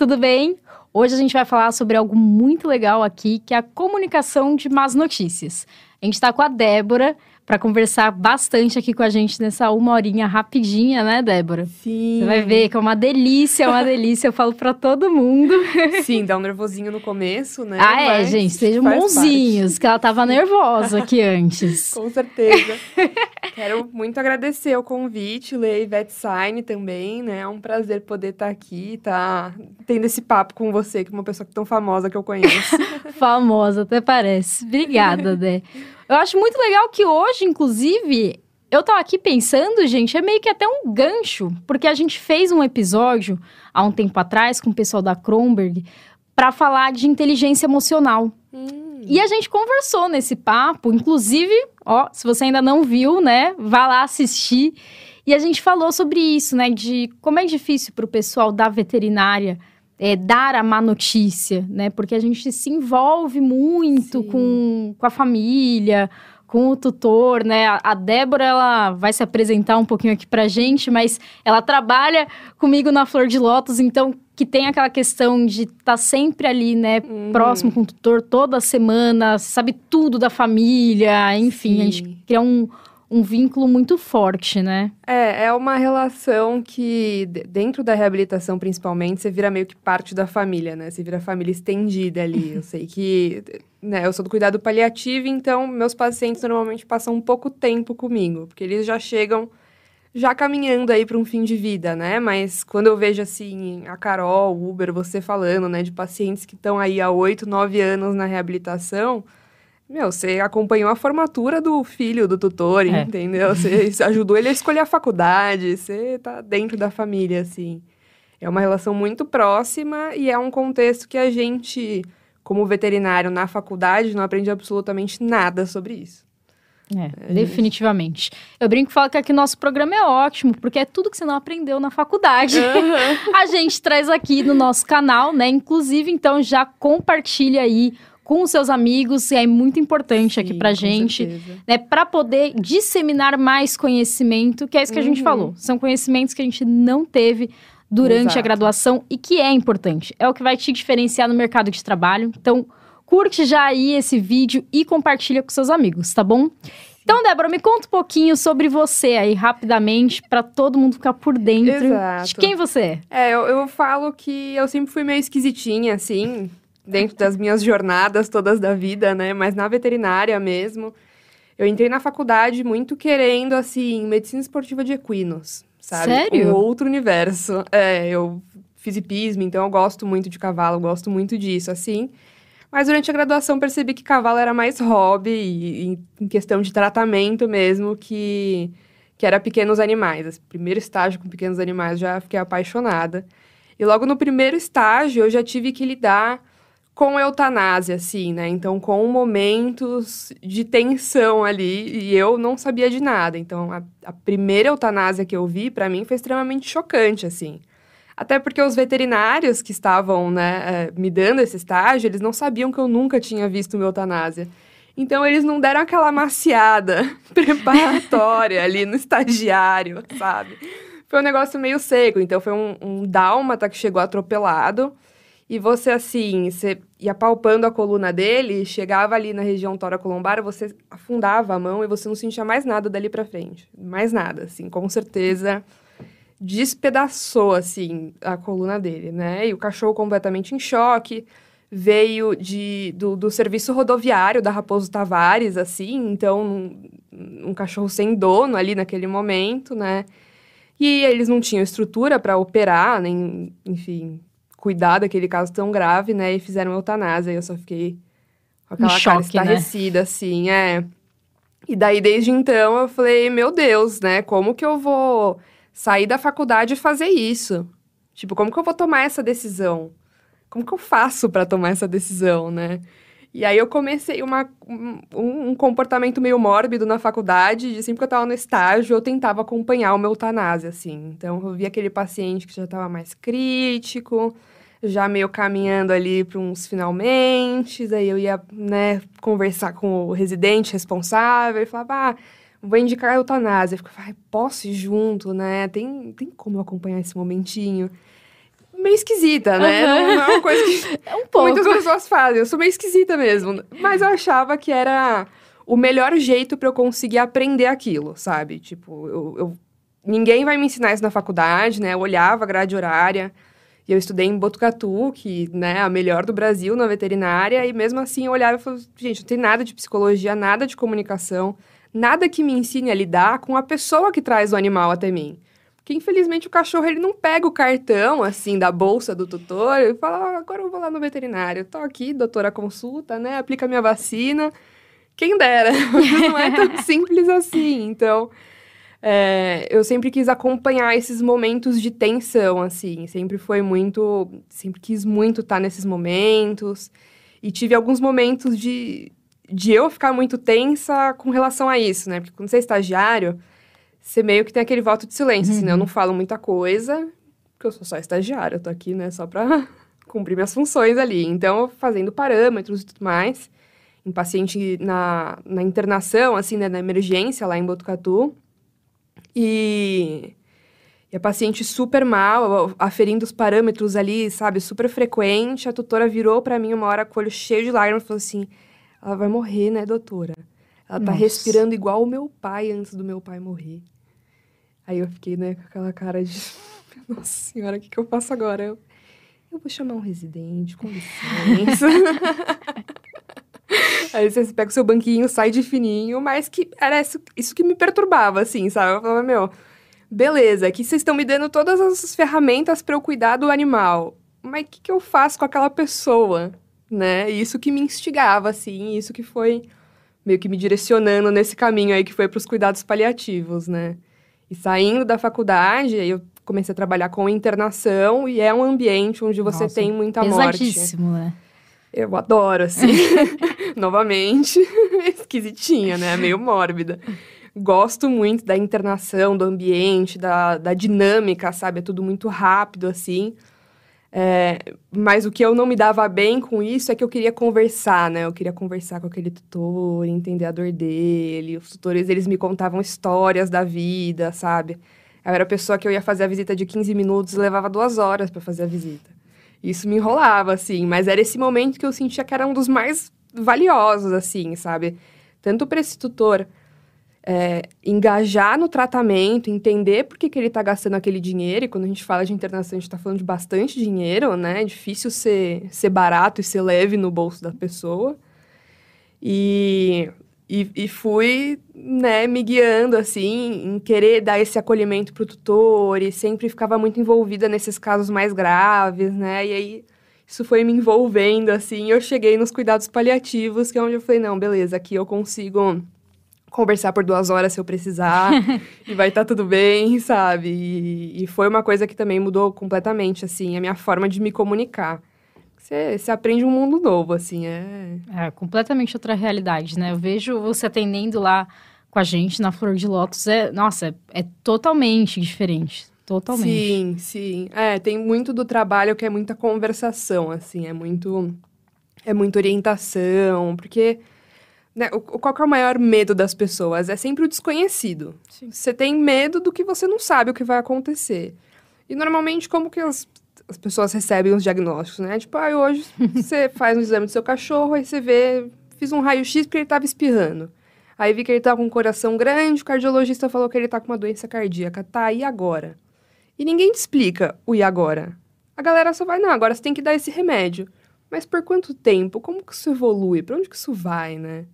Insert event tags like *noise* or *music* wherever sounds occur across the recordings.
tudo bem? Hoje a gente vai falar sobre algo muito legal aqui, que é a comunicação de más notícias. A gente está com a Débora, para conversar bastante aqui com a gente nessa uma horinha rapidinha, né, Débora? Sim. Você vai ver que é uma delícia, é uma delícia. Eu falo para todo mundo. *laughs* Sim, dá um nervosinho no começo, né? Ah, é, gente. Sejam bonzinhos, parte. que ela tava nervosa aqui *laughs* antes. com certeza. *laughs* Quero muito agradecer o convite, Lei Ivete Sign também, né? É um prazer poder estar tá aqui, tá tendo esse papo com você, que é uma pessoa tão famosa que eu conheço. famosa, até parece. Obrigada, Dé. Eu acho muito legal que hoje, inclusive, eu tava aqui pensando, gente, é meio que até um gancho, porque a gente fez um episódio há um tempo atrás com o pessoal da Kronberg para falar de inteligência emocional. Hum. E a gente conversou nesse papo, inclusive, ó, se você ainda não viu, né, vá lá assistir. E a gente falou sobre isso, né, de como é difícil para o pessoal da veterinária é, dar a má notícia, né? Porque a gente se envolve muito com, com a família, com o tutor, né? A, a, Débora, ela vai se apresentar um pouquinho aqui pra gente, mas ela trabalha comigo na Flor de Lótus, então que tem aquela questão de estar tá sempre ali, né, uhum. próximo com o tutor toda semana, sabe tudo da família, enfim, Sim. a gente cria um, um vínculo muito forte, né? É, é uma relação que, dentro da reabilitação principalmente, você vira meio que parte da família, né? Você vira família estendida ali. Eu sei que, né, eu sou do cuidado paliativo, então meus pacientes normalmente passam um pouco tempo comigo, porque eles já chegam já caminhando aí para um fim de vida, né? Mas quando eu vejo assim a Carol, o Uber, você falando, né, de pacientes que estão aí há oito, nove anos na reabilitação, meu, você acompanhou a formatura do filho do tutor, é. entendeu? Você *laughs* ajudou ele a escolher a faculdade, você tá dentro da família, assim. É uma relação muito próxima e é um contexto que a gente, como veterinário na faculdade, não aprende absolutamente nada sobre isso. É, é definitivamente. Eu brinco e falo que aqui nosso programa é ótimo, porque é tudo que você não aprendeu na faculdade. Uhum. *laughs* a gente traz aqui no nosso canal, né? Inclusive, então, já compartilha aí com os seus amigos, é muito importante Sim, aqui pra gente, certeza. né, para poder disseminar mais conhecimento, que é isso que uhum. a gente uhum. falou. São conhecimentos que a gente não teve durante Exato. a graduação e que é importante. É o que vai te diferenciar no mercado de trabalho. Então, curte já aí esse vídeo e compartilha com seus amigos, tá bom? Então, Débora, me conta um pouquinho sobre você aí, rapidamente, para todo mundo ficar por dentro Exato. de quem você é. É, eu, eu falo que eu sempre fui meio esquisitinha, assim dentro das minhas jornadas todas da vida, né? Mas na veterinária mesmo. Eu entrei na faculdade muito querendo, assim, medicina esportiva de equinos, sabe? Sério? Um outro universo. É, eu fiz hipismo, então eu gosto muito de cavalo, gosto muito disso, assim. Mas durante a graduação percebi que cavalo era mais hobby, e, em questão de tratamento mesmo, que, que era pequenos animais. Esse primeiro estágio com pequenos animais já fiquei apaixonada. E logo no primeiro estágio eu já tive que lidar com eutanásia, assim, né? Então, com momentos de tensão ali, e eu não sabia de nada. Então, a, a primeira eutanásia que eu vi, para mim, foi extremamente chocante, assim. Até porque os veterinários que estavam, né, eh, me dando esse estágio, eles não sabiam que eu nunca tinha visto uma eutanásia. Então, eles não deram aquela maciada *laughs* preparatória ali no estagiário, sabe? Foi um negócio meio seco. Então, foi um, um dálmata que chegou atropelado. E você, assim, você ia palpando a coluna dele, chegava ali na região tóraco-lombar, você afundava a mão e você não sentia mais nada dali para frente. Mais nada, assim, com certeza despedaçou, assim, a coluna dele, né? E o cachorro completamente em choque, veio de, do, do serviço rodoviário da Raposo Tavares, assim, então, um, um cachorro sem dono ali naquele momento, né? E eles não tinham estrutura para operar, nem, enfim, cuidar daquele caso tão grave, né? E fizeram eutanásia. E eu só fiquei com aquela um cara choque, né? estarrecida, né? assim, é. E daí, desde então, eu falei, meu Deus, né? Como que eu vou sair da faculdade e fazer isso? Tipo, como que eu vou tomar essa decisão? Como que eu faço para tomar essa decisão, né? E aí eu comecei uma, um, um, comportamento meio mórbido na faculdade, de sempre que eu estava no estágio, eu tentava acompanhar uma eutanásia, assim. Então, eu via aquele paciente que já estava mais crítico, já meio caminhando ali para uns finalmente, daí eu ia, né, conversar com o residente responsável e falava, ah, vou indicar a eutanásia. Eu ficava, posso ir junto, né? Tem, tem como eu acompanhar esse momentinho? meio esquisita, né? Uhum. Não, não, é uma coisa que *laughs* é um pouco. muitas pessoas fazem. Eu sou meio esquisita mesmo. Mas eu achava que era o melhor jeito para eu conseguir aprender aquilo, sabe? Tipo, eu, eu, ninguém vai me ensinar isso na faculdade, né? Eu olhava a grade horária. E eu estudei em Botucatu, que né, é a melhor do Brasil na veterinária, e mesmo assim eu olhava e falava, gente, não tem nada de psicologia, nada de comunicação, nada que me ensine a lidar com a pessoa que traz o animal até mim. Porque infelizmente o cachorro ele não pega o cartão assim da bolsa do tutor e fala, ah, agora eu vou lá no veterinário, tô aqui, doutora consulta, né, aplica minha vacina. Quem dera, *laughs* não é tão simples assim. Então, é, eu sempre quis acompanhar esses momentos de tensão, assim. Sempre foi muito. Sempre quis muito estar nesses momentos. E tive alguns momentos de, de eu ficar muito tensa com relação a isso, né? Porque quando você é estagiário, você meio que tem aquele voto de silêncio, uhum. assim, né? Eu não uhum. falo muita coisa, porque eu sou só estagiária, eu tô aqui, né, só pra *laughs* cumprir minhas funções ali. Então, fazendo parâmetros e tudo mais. Em paciente na, na internação, assim, né, na emergência lá em Botucatu. E, e a paciente super mal, aferindo os parâmetros ali, sabe, super frequente. A tutora virou para mim uma hora com o olho cheio de lágrimas e falou assim: ela vai morrer, né, doutora? Ela tá Nossa. respirando igual o meu pai antes do meu pai morrer. Aí eu fiquei, né, com aquela cara de. *laughs* Nossa senhora, o que, que eu faço agora? Eu, eu vou chamar um residente, com licença. *laughs* *laughs* Aí você pega o seu banquinho, sai de fininho, mas que era isso, isso que me perturbava, assim, sabe? Eu falava, meu, beleza, aqui vocês estão me dando todas as ferramentas para eu cuidar do animal. Mas o que, que eu faço com aquela pessoa, né? Isso que me instigava, assim, isso que foi meio que me direcionando nesse caminho aí que foi para os cuidados paliativos, né? E saindo da faculdade, aí eu comecei a trabalhar com internação e é um ambiente onde você Nossa, tem muita morte. Pesadíssimo, né? Eu adoro, assim. *laughs* Novamente, *laughs* esquisitinha, né? Meio mórbida. Gosto muito da internação, do ambiente, da, da dinâmica, sabe? É tudo muito rápido, assim. É, mas o que eu não me dava bem com isso é que eu queria conversar, né? Eu queria conversar com aquele tutor, entender a dor dele. Os tutores, eles me contavam histórias da vida, sabe? Eu era a pessoa que eu ia fazer a visita de 15 minutos e levava duas horas para fazer a visita. Isso me enrolava, assim, mas era esse momento que eu sentia que era um dos mais valiosos, assim, sabe? Tanto para esse tutor é, engajar no tratamento, entender por que, que ele está gastando aquele dinheiro. E quando a gente fala de internação, a gente está falando de bastante dinheiro, né? É difícil ser, ser barato e ser leve no bolso da pessoa. E e, e, fui, né, me guiando, assim, em querer dar esse acolhimento pro tutor e sempre ficava muito envolvida nesses casos mais graves, né? E aí isso foi me envolvendo, assim. Eu cheguei nos cuidados paliativos, que é onde eu falei: não, beleza, aqui eu consigo conversar por duas horas se eu precisar *laughs* e vai estar tá tudo bem, sabe? E, e foi uma coisa que também mudou completamente, assim, a minha forma de me comunicar você, você aprende um mundo novo, assim, é... É, completamente outra realidade, né? Eu vejo você atendendo lá com a gente na Flor de Lótus, é, nossa, é, é totalmente diferente, totalmente. Sim, sim. É, tem muito do trabalho que é muita conversação, assim, é muito... É muita orientação, porque... Né, qual é o maior medo das pessoas? É sempre o desconhecido. Sim. Você tem medo do que você não sabe o que vai acontecer. E normalmente, como que as as pessoas recebem os diagnósticos, né? Tipo, ah, hoje *laughs* você faz um exame do seu cachorro, aí você vê, fiz um raio-x porque ele estava espirrando. Aí vi que ele estava com um coração grande, o cardiologista falou que ele está com uma doença cardíaca. Tá, e agora? E ninguém te explica o e agora. A galera só vai, não, agora você tem que dar esse remédio. Mas por quanto tempo? Como que isso evolui? Para onde que isso vai, né?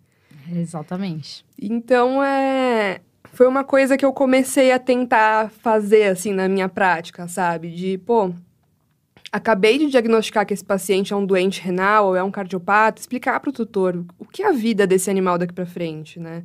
Exatamente. Então, é... Foi uma coisa que eu comecei a tentar fazer, assim, na minha prática, sabe? De, pô, acabei de diagnosticar que esse paciente é um doente renal ou é um cardiopata, explicar para o tutor o que é a vida desse animal daqui para frente, né?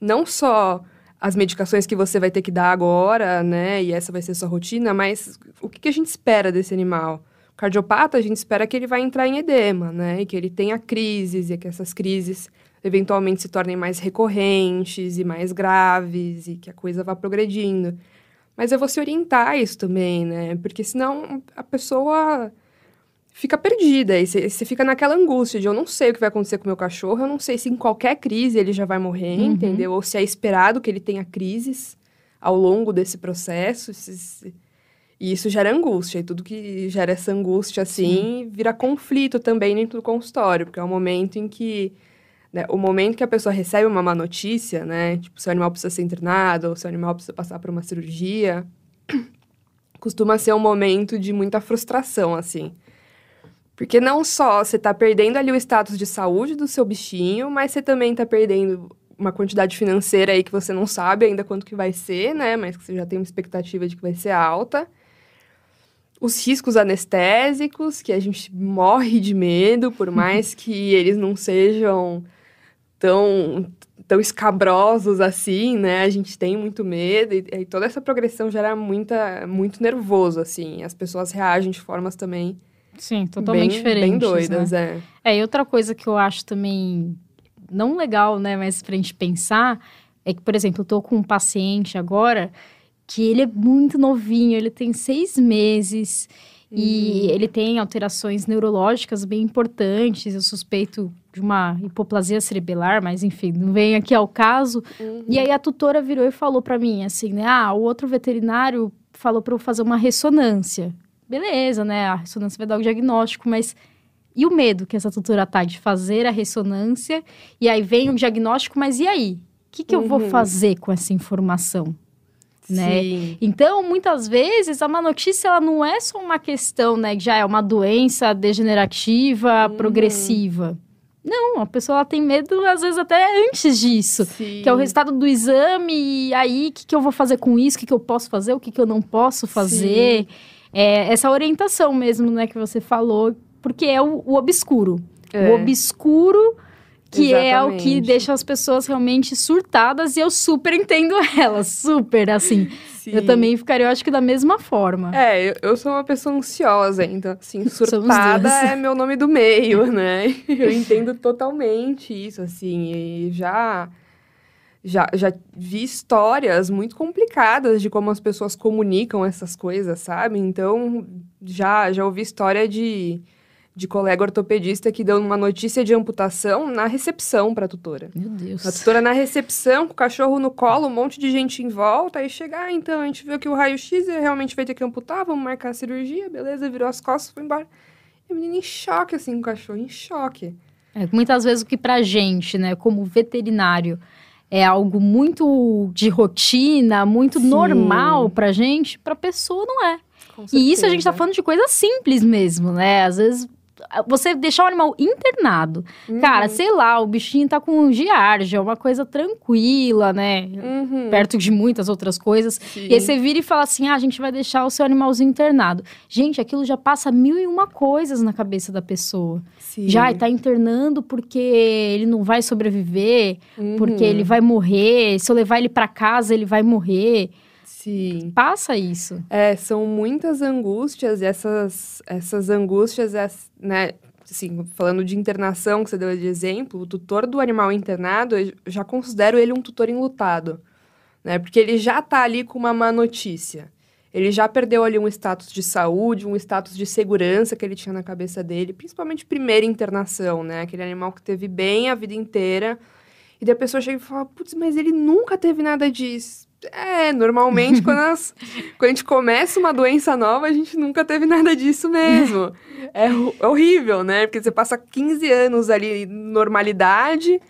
Não só as medicações que você vai ter que dar agora, né? E essa vai ser sua rotina, mas o que, que a gente espera desse animal? O cardiopata, a gente espera que ele vai entrar em edema, né? E que ele tenha crises, e que essas crises eventualmente se tornem mais recorrentes e mais graves, e que a coisa vá progredindo. Mas é você orientar isso também, né? Porque senão a pessoa fica perdida. E você fica naquela angústia de eu não sei o que vai acontecer com o meu cachorro, eu não sei se em qualquer crise ele já vai morrer, uhum. entendeu? Ou se é esperado que ele tenha crises ao longo desse processo. Se. E isso gera angústia, e tudo que gera essa angústia, assim, Sim. vira conflito também dentro do consultório, porque é o momento em que. Né, o momento que a pessoa recebe uma má notícia, né? Tipo, seu animal precisa ser internado, ou seu animal precisa passar por uma cirurgia, *clears throat* costuma ser um momento de muita frustração, assim. Porque não só você está perdendo ali o status de saúde do seu bichinho, mas você também está perdendo uma quantidade financeira aí que você não sabe ainda quanto que vai ser, né? Mas que você já tem uma expectativa de que vai ser alta os riscos anestésicos, que a gente morre de medo, por mais *laughs* que eles não sejam tão, tão escabrosos assim, né? A gente tem muito medo e, e, toda essa progressão gera muita, muito nervoso, assim. As pessoas reagem de formas também... Sim, totalmente bem, diferentes, Bem doidas, né? é. É, e outra coisa que eu acho também não legal, né? Mas pra gente pensar, é que, por exemplo, eu tô com um paciente agora que ele é muito novinho, ele tem seis meses uhum. e ele tem alterações neurológicas bem importantes. Eu suspeito de uma hipoplasia cerebelar, mas enfim, não vem aqui ao caso. Uhum. E aí a tutora virou e falou para mim assim, né? Ah, o outro veterinário falou para eu fazer uma ressonância. Beleza, né? A ressonância vai dar o diagnóstico, mas e o medo que essa tutora tá de fazer a ressonância e aí vem o diagnóstico, mas e aí? O que, que eu vou uhum. fazer com essa informação? né? Então, muitas vezes, a má notícia ela não é só uma questão, né, que já é uma doença degenerativa, uhum. progressiva. Não, a pessoa tem medo, às vezes, até antes disso. Sim. Que é o resultado do exame, e aí, o que, que eu vou fazer com isso? O que, que eu posso fazer? O que, que eu não posso fazer? É, essa orientação mesmo, né, que você falou, porque é o, o obscuro. É. O obscuro que Exatamente. é o que deixa as pessoas realmente surtadas e eu super entendo *laughs* elas, super, assim. Sim. Eu também ficaria, eu acho que da mesma forma. É, eu, eu sou uma pessoa ansiosa, então, assim, *laughs* surtada é meu nome do meio, né? *laughs* Eu entendo totalmente isso, assim, e já... Já, já vi histórias muito complicadas de como as pessoas comunicam essas coisas, sabe? Então, já, já ouvi história de de colega ortopedista que deu uma notícia de amputação na recepção para a tutora. Meu Deus. A tutora na recepção, com o cachorro no colo, um monte de gente em volta, aí chegar, ah, então, a gente viu que o raio-x realmente vai ter que amputar, vamos marcar a cirurgia, beleza, virou as costas, foi embora. E a menina em choque, assim, com o cachorro, em choque. É, muitas vezes o que pra gente, né, como veterinário, é algo muito de rotina, muito Sim. normal pra gente, pra pessoa não é. E isso a gente tá falando de coisa simples mesmo, né? Às vezes você deixar o animal internado. Uhum. Cara, sei lá, o bichinho tá com giardia, uma coisa tranquila, né? Uhum. Perto de muitas outras coisas. Sim. E aí você vira e fala assim: ah, a gente vai deixar o seu animalzinho internado. Gente, aquilo já passa mil e uma coisas na cabeça da pessoa. Sim. Já tá internando porque ele não vai sobreviver, uhum. porque ele vai morrer. Se eu levar ele para casa, ele vai morrer. Passa isso. É, são muitas angústias, e essas, essas angústias, né, assim, falando de internação, que você deu de exemplo, o tutor do animal internado, eu já considero ele um tutor enlutado, né, porque ele já tá ali com uma má notícia. Ele já perdeu ali um status de saúde, um status de segurança que ele tinha na cabeça dele, principalmente primeira internação, né, aquele animal que teve bem a vida inteira, e daí a pessoa chega e fala, putz, mas ele nunca teve nada disso é, normalmente quando, as, *laughs* quando a gente começa uma doença nova, a gente nunca teve nada disso mesmo. É, é horrível, né? Porque você passa 15 anos ali normalidade,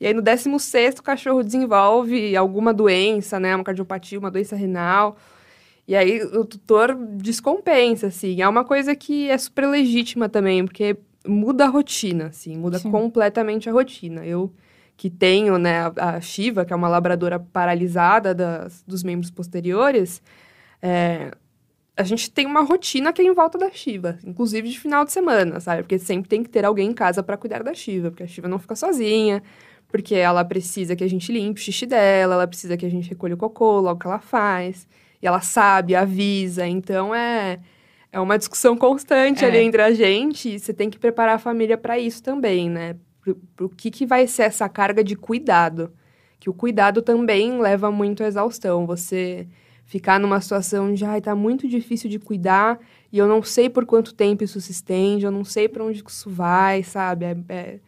e aí no 16 o cachorro desenvolve alguma doença, né? Uma cardiopatia, uma doença renal. E aí o tutor descompensa, assim. É uma coisa que é super legítima também, porque muda a rotina, assim, muda Sim. completamente a rotina. Eu que tenho, né, a, Shiva, que é uma labradora paralisada das, dos membros posteriores, é, a gente tem uma rotina que é em volta da Shiva, inclusive de final de semana, sabe? Porque sempre tem que ter alguém em casa para cuidar da Shiva, porque a Shiva não fica sozinha, porque ela precisa que a gente limpe o xixi dela, ela precisa que a gente recolha o cocô logo que ela faz, e ela sabe, avisa, então é é uma discussão constante é. ali entre a gente, e você tem que preparar a família para isso também, né? O que, que vai ser essa carga de cuidado. Que o cuidado também leva muito à exaustão. Você ficar numa situação de, ai, tá muito difícil de cuidar e eu não sei por quanto tempo isso se estende, eu não sei para onde isso vai, sabe? É, é,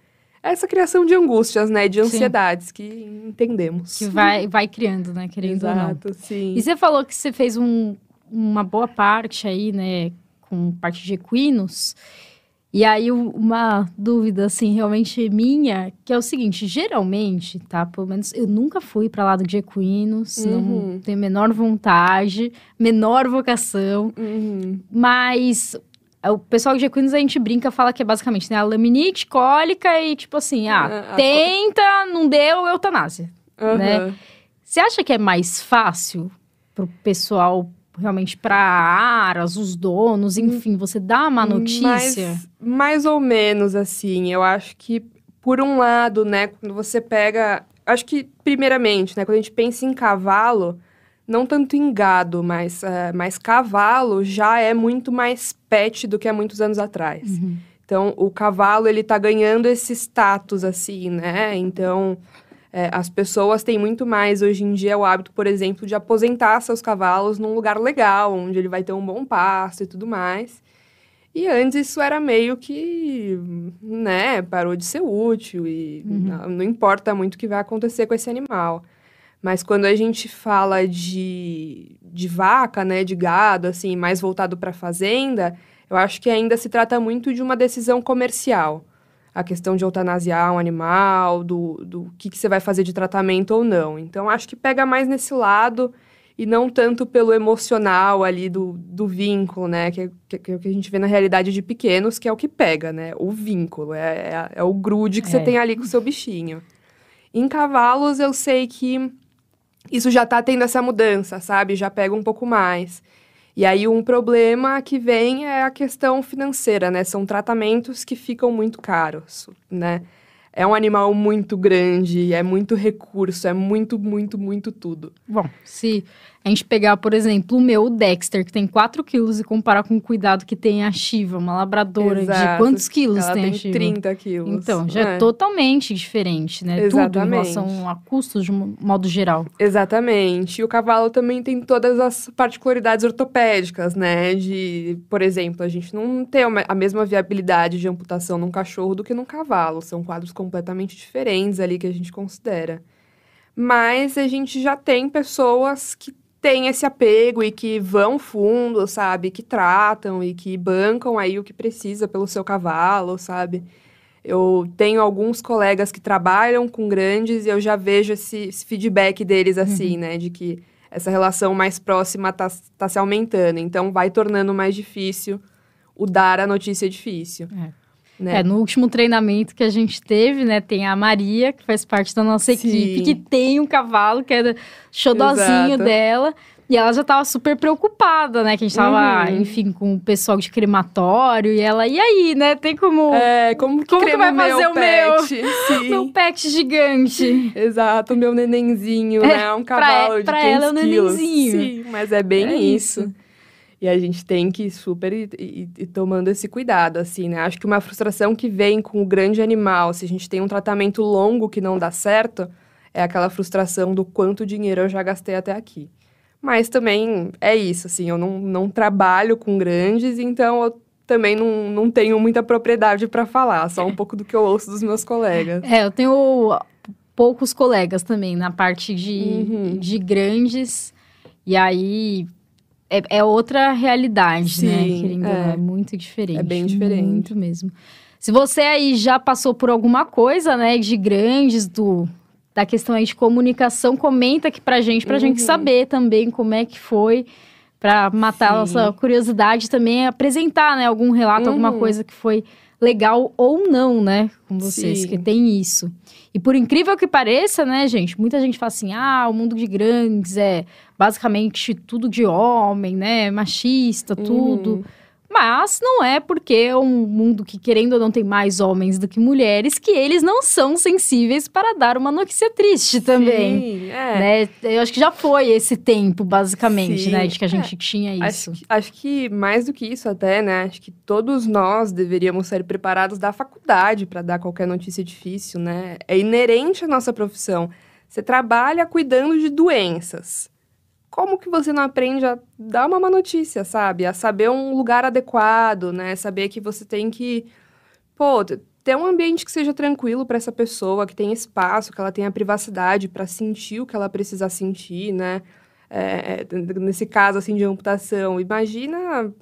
essa criação de angústias, né? De ansiedades sim. que entendemos. Que vai, vai criando, né? Querendo Exato, ou não. sim. E você falou que você fez um, uma boa parte aí, né, com parte de equinos. E aí, uma dúvida, assim, realmente minha, que é o seguinte: geralmente, tá? Pelo menos eu nunca fui para lado de equinos, uhum. não tenho menor vontade, menor vocação, uhum. mas o pessoal de equinos a gente brinca, fala que é basicamente, né? A laminite, cólica e tipo assim, ah, ah tenta, não deu, eutanásia, uhum. né? Você acha que é mais fácil pro pessoal realmente para aras, os donos, hum, enfim, você dá uma notícia? Mais, mais ou menos assim. Eu acho que, por um lado, né, quando você pega. Acho que, primeiramente, né, quando a gente pensa em cavalo, não tanto em gado, mas, uh, mas cavalo já é muito mais pet do que há muitos anos atrás. Uhum. Então, o cavalo, ele tá ganhando esse status, assim, né? Então, é, as pessoas têm muito mais hoje em dia o hábito, por exemplo, de aposentar seus cavalos num lugar legal, onde ele vai ter um bom pasto e tudo mais. E antes isso era meio que, né, parou de ser útil e uhum. não, não, importa muito o que vai acontecer com esse animal. Mas quando a gente fala de, de vaca, né, de gado, assim, mais voltado para fazenda, eu acho que ainda se trata muito de uma decisão comercial a questão de eutanasiar um animal, do, do que, que você vai fazer de tratamento ou não. Então, acho que pega mais nesse lado e não tanto pelo emocional ali do, do vínculo, né? Que, que, que a gente vê na realidade de pequenos, que é o que pega, né? O vínculo, é, é, é o grude que é. você tem ali com o seu bichinho. Em cavalos, eu sei que isso já tá tendo essa mudança, sabe? Já pega um pouco mais. E aí um problema que vem é a questão financeira, né? São tratamentos que ficam muito caros, né? É um animal muito grande, é muito recurso, é muito, muito, muito tudo. Bom, se a gente pegar, por exemplo, o meu Dexter, que tem 4 quilos, e comparar com o cuidado que tem a Shiva, uma labradora Exato. de quantos quilos Ela tem, tem a Shiva? 30 quilos. Então, já é, é totalmente diferente, né? Exatamente. Tudo em relação a custos de modo geral. Exatamente. E o cavalo também tem todas as particularidades ortopédicas, né? De, por exemplo, a gente não tem a mesma viabilidade de amputação num cachorro do que num cavalo. São quadros completamente diferentes ali que a gente considera. Mas a gente já tem pessoas que tem esse apego e que vão fundo, sabe? Que tratam e que bancam aí o que precisa pelo seu cavalo, sabe? Eu tenho alguns colegas que trabalham com grandes e eu já vejo esse, esse feedback deles assim, uhum. né? De que essa relação mais próxima tá, tá se aumentando. Então, vai tornando mais difícil o dar a notícia difícil. É. Né? É, no último treinamento que a gente teve, né, tem a Maria, que faz parte da nossa Sim. equipe, que tem um cavalo, que é xodozinho Exato. dela. E ela já tava super preocupada, né? Que a gente tava, uhum. enfim, com o pessoal de crematório. E ela, e aí, né? Tem como. É, como que, como que vai fazer o pet? meu? *laughs* Sim. meu pet gigante. Exato, o meu nenenzinho, é, né? Um cavalo pra, de pra ela é o nenenzinho. Sim, mas é bem é isso. isso. E a gente tem que super ir, ir, ir, tomando esse cuidado, assim, né? Acho que uma frustração que vem com o grande animal, se a gente tem um tratamento longo que não dá certo, é aquela frustração do quanto dinheiro eu já gastei até aqui. Mas também é isso, assim, eu não, não trabalho com grandes, então eu também não, não tenho muita propriedade para falar, só um pouco do que eu ouço dos meus colegas. É, eu tenho poucos colegas também na parte de, uhum. de grandes, e aí é, é outra realidade, né, Sim, né? Querendo, é. é muito diferente. É bem diferente. Muito mesmo. Se você aí já passou por alguma coisa, né, de grandes, do da questão aí de comunicação, comenta aqui pra gente, pra uhum. gente saber também como é que foi, pra matar Sim. a nossa curiosidade também, apresentar, né, algum relato, uhum. alguma coisa que foi legal ou não, né, com vocês, Sim. que tem isso. E por incrível que pareça, né, gente, muita gente fala assim: ah, o mundo de grandes é basicamente tudo de homem, né, machista, tudo. Uhum. Mas não é porque é um mundo que, querendo ou não, tem mais homens do que mulheres, que eles não são sensíveis para dar uma notícia triste também. Sim, é. Né? Eu acho que já foi esse tempo, basicamente, Sim, né? De que a gente é. tinha isso. Acho que, acho que mais do que isso, até, né? Acho que todos nós deveríamos ser preparados da faculdade para dar qualquer notícia difícil, né? É inerente à nossa profissão. Você trabalha cuidando de doenças como que você não aprende a dar uma má notícia, sabe? A saber um lugar adequado, né? Saber que você tem que, pô, ter um ambiente que seja tranquilo para essa pessoa, que tenha espaço, que ela tenha privacidade para sentir o que ela precisa sentir, né? é, nesse caso, assim, de amputação. Imagina,